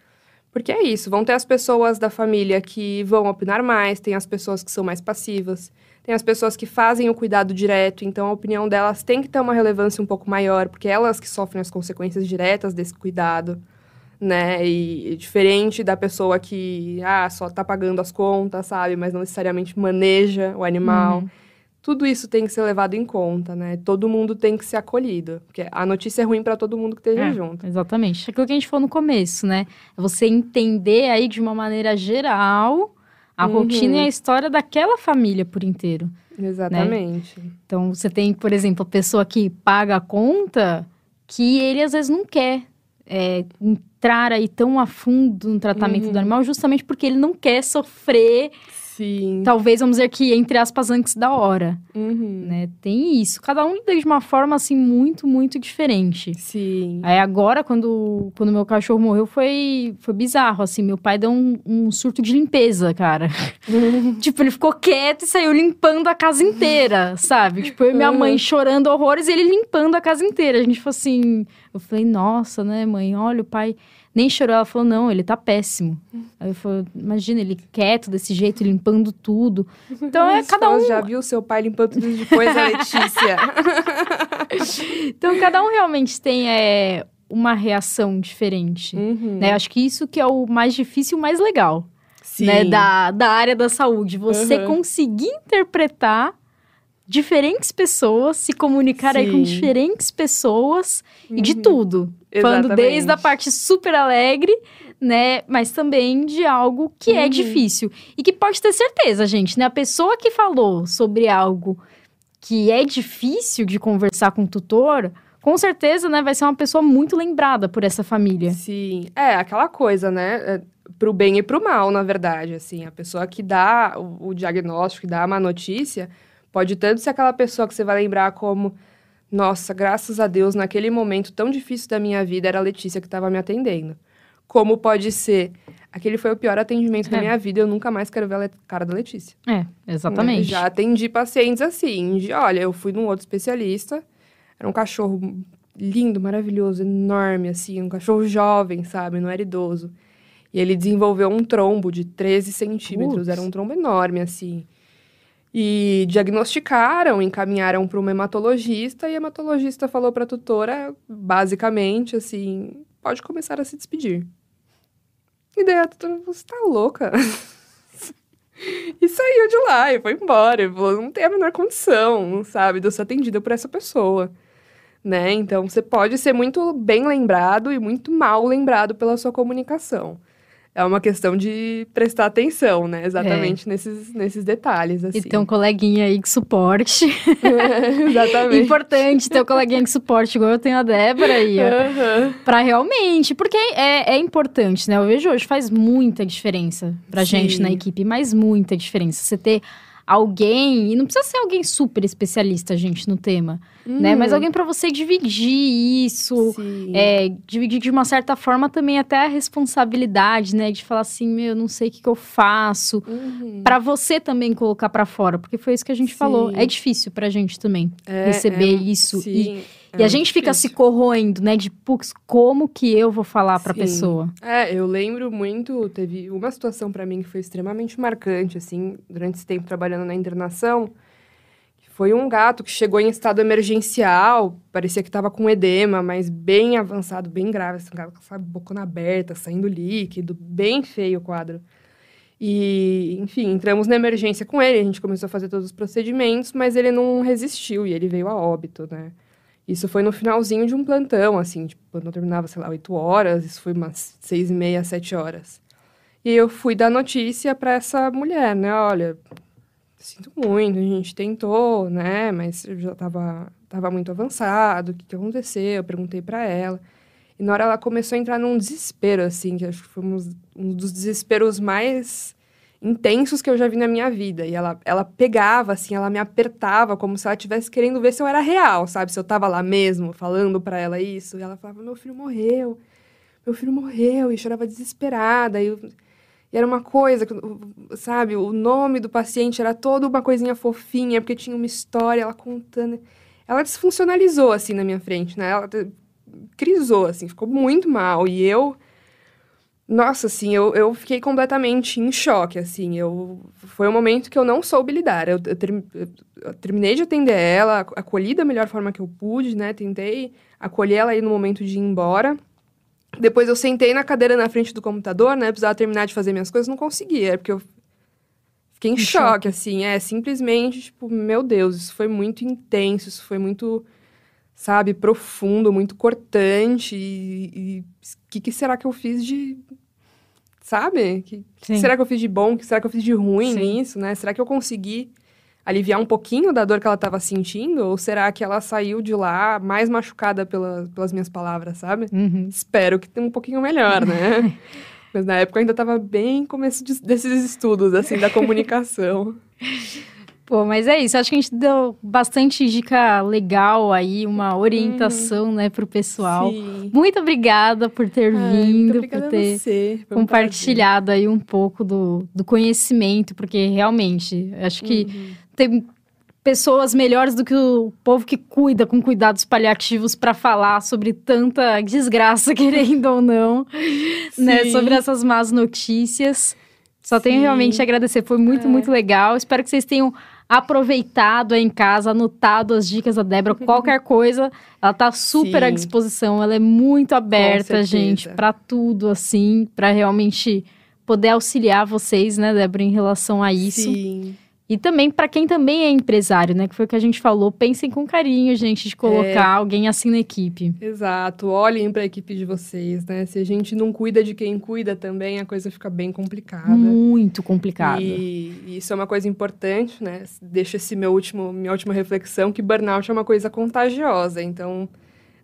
Porque é isso, vão ter as pessoas da família que vão opinar mais, tem as pessoas que são mais passivas, tem as pessoas que fazem o cuidado direto, então a opinião delas tem que ter uma relevância um pouco maior, porque elas que sofrem as consequências diretas desse cuidado, né? E diferente da pessoa que, ah, só tá pagando as contas, sabe? Mas não necessariamente maneja o animal. Uhum. Tudo isso tem que ser levado em conta, né? Todo mundo tem que ser acolhido, porque a notícia é ruim para todo mundo que esteja é, junto. Exatamente. Aquilo que a gente falou no começo, né? É você entender aí de uma maneira geral a uhum. rotina e a história daquela família por inteiro. Né? Exatamente. Né? Então, você tem, por exemplo, a pessoa que paga a conta que ele às vezes não quer é, entrar aí tão a fundo no tratamento uhum. do animal, justamente porque ele não quer sofrer Sim. Talvez, vamos dizer que, entre aspas, antes da hora. Uhum. Né? Tem isso. Cada um lida de uma forma, assim, muito, muito diferente. Sim. Aí agora, quando, quando meu cachorro morreu, foi, foi bizarro, assim. Meu pai deu um, um surto de limpeza, cara. *laughs* tipo, ele ficou quieto e saiu limpando a casa inteira, sabe? Tipo, eu e minha mãe chorando horrores e ele limpando a casa inteira. A gente falou assim... Eu falei, nossa, né, mãe? Olha, o pai nem chorou. Ela falou, não, ele tá péssimo. Aí eu falei, imagina, ele quieto desse jeito, limpando tudo. Então é cada um. Já viu seu pai limpando tudo depois, a Letícia? *laughs* então cada um realmente tem é, uma reação diferente. Uhum. Né? Acho que isso que é o mais difícil e o mais legal. Né, da, da área da saúde. Você uhum. conseguir interpretar diferentes pessoas, se comunicar Sim. aí com diferentes pessoas uhum. e de uhum. tudo. Exatamente. Falando desde a parte super alegre, né? Mas também de algo que é uhum. é difícil. E que pode ter certeza, gente, né? A pessoa que falou sobre algo que é difícil de conversar com o tutor, com certeza, né, vai ser uma pessoa muito lembrada por essa família. Sim. É, aquela coisa, né? É, pro bem e pro mal, na verdade, assim. A pessoa que dá o, o diagnóstico, que dá a má notícia Pode tanto ser aquela pessoa que você vai lembrar como, nossa, graças a Deus, naquele momento tão difícil da minha vida, era a Letícia que estava me atendendo. Como pode ser, aquele foi o pior atendimento é. da minha vida, eu nunca mais quero ver a cara da Letícia. É, exatamente. Já atendi pacientes assim, de, olha, eu fui num outro especialista, era um cachorro lindo, maravilhoso, enorme, assim, um cachorro jovem, sabe, não era idoso. E ele desenvolveu um trombo de 13 centímetros, era um trombo enorme, assim. E diagnosticaram, encaminharam para um hematologista e a hematologista falou para a tutora, basicamente, assim, pode começar a se despedir. E daí a tutora, você tá louca? *laughs* e saiu de lá e foi embora. E falou, não tem a menor condição, sabe, de eu ser atendida por essa pessoa. Né? Então, você pode ser muito bem lembrado e muito mal lembrado pela sua comunicação é uma questão de prestar atenção, né? Exatamente é. nesses, nesses detalhes, assim. E ter um coleguinha aí que suporte. É, *laughs* exatamente. Importante ter um coleguinha que suporte, igual eu tenho a Débora aí, ó. Uhum. Pra realmente, porque é, é importante, né? Eu vejo hoje faz muita diferença pra Sim. gente na equipe, mas muita diferença. Você ter alguém, e não precisa ser alguém super especialista, gente, no tema, hum. né? Mas uhum. alguém para você dividir isso, é, dividir de uma certa forma também até a responsabilidade, né? De falar assim, meu, não sei o que, que eu faço, uhum. para você também colocar para fora, porque foi isso que a gente sim. falou. É difícil pra gente também é, receber é, isso sim. e é e a gente difícil. fica se corroendo, né? De, putz, como que eu vou falar pra Sim. pessoa? É, eu lembro muito, teve uma situação para mim que foi extremamente marcante, assim, durante esse tempo trabalhando na internação. Foi um gato que chegou em estado emergencial, parecia que estava com edema, mas bem avançado, bem grave. Assim, um gato com a bocona aberta, saindo líquido, bem feio o quadro. E, enfim, entramos na emergência com ele, a gente começou a fazer todos os procedimentos, mas ele não resistiu e ele veio a óbito, né? Isso foi no finalzinho de um plantão, assim, tipo, quando eu terminava, sei lá, 8 horas, isso foi umas seis e meia, sete horas. E eu fui dar notícia para essa mulher, né? Olha, sinto muito, a gente tentou, né? Mas já tava, tava muito avançado, o que, que aconteceu? Eu perguntei para ela. E na hora ela começou a entrar num desespero, assim, que acho que foi um dos desesperos mais intensos que eu já vi na minha vida. E ela, ela pegava, assim, ela me apertava como se ela estivesse querendo ver se eu era real, sabe? Se eu tava lá mesmo, falando para ela isso. E ela falava, meu filho morreu, meu filho morreu. E chorava desesperada. E, e era uma coisa, sabe? O nome do paciente era toda uma coisinha fofinha, porque tinha uma história, ela contando. Ela desfuncionalizou, assim, na minha frente, né? Ela crisou, assim, ficou muito mal. E eu nossa, assim, eu, eu fiquei completamente em choque, assim. Eu, foi um momento que eu não soube lidar. Eu, eu, ter, eu terminei de atender ela, acolhi da melhor forma que eu pude, né? Tentei acolher ela aí no momento de ir embora. Depois eu sentei na cadeira na frente do computador, né? Precisava terminar de fazer minhas coisas, não conseguia, porque eu fiquei em, em choque, choque, assim. É, simplesmente, tipo, meu Deus, isso foi muito intenso, isso foi muito sabe, profundo, muito cortante. E o que, que, será que eu fiz de. Sabe? O que, será que eu fiz de bom? O que será que eu fiz de ruim Sim. nisso, né? Será que eu consegui aliviar um pouquinho da dor que ela estava sentindo? Ou será que ela saiu de lá mais machucada pela, pelas minhas palavras, sabe? Uhum. Espero que tenha um pouquinho melhor, né? *laughs* Mas na época eu ainda estava bem começo de, desses estudos, assim, da *laughs* comunicação. Pô, mas é isso. Acho que a gente deu bastante dica legal aí, uma orientação, hum, né, pro pessoal. Sim. Muito obrigada por ter Ai, vindo, por ter compartilhado um aí um pouco do, do conhecimento, porque realmente acho que uhum. tem pessoas melhores do que o povo que cuida com cuidados paliativos para falar sobre tanta desgraça, *laughs* querendo ou não, né, sobre essas más notícias. Só Sim. tenho realmente a agradecer, foi muito, é. muito legal. Espero que vocês tenham aproveitado aí em casa, anotado as dicas da Débora, qualquer coisa, ela tá super Sim. à disposição, ela é muito aberta, gente, para tudo assim, para realmente poder auxiliar vocês, né, Débora, em relação a isso. Sim. E também para quem também é empresário, né? Que foi o que a gente falou. Pensem com carinho, gente, de colocar é. alguém assim na equipe. Exato. Olhem para a equipe de vocês, né? Se a gente não cuida de quem cuida também, a coisa fica bem complicada. Muito complicada. E, e isso é uma coisa importante, né? Deixa esse meu último, minha última reflexão que burnout é uma coisa contagiosa. Então,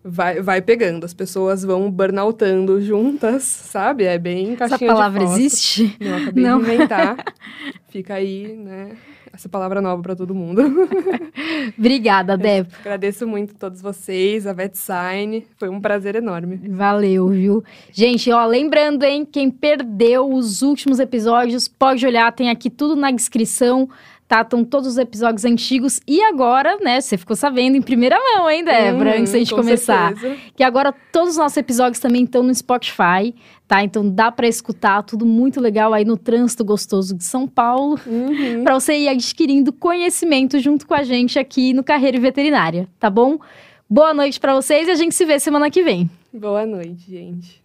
vai, vai pegando. As pessoas vão burnoutando juntas, sabe? É bem caixinha Essa palavra existe? Não, acabei Não. de inventar. *laughs* Fica aí, né? Essa palavra nova para todo mundo. *laughs* Obrigada, Deb. Agradeço muito a todos vocês, a VetSign. Foi um prazer enorme. Valeu, viu? Gente, ó, lembrando, hein, quem perdeu os últimos episódios, pode olhar, tem aqui tudo na descrição tá? Estão todos os episódios antigos. E agora, né, você ficou sabendo em primeira mão, hein, Débora, uhum, antes da gente começar. Certeza. Que agora todos os nossos episódios também estão no Spotify, tá? Então dá para escutar tudo muito legal aí no trânsito gostoso de São Paulo, uhum. para você ir adquirindo conhecimento junto com a gente aqui no Carreira Veterinária, tá bom? Boa noite para vocês e a gente se vê semana que vem. Boa noite, gente.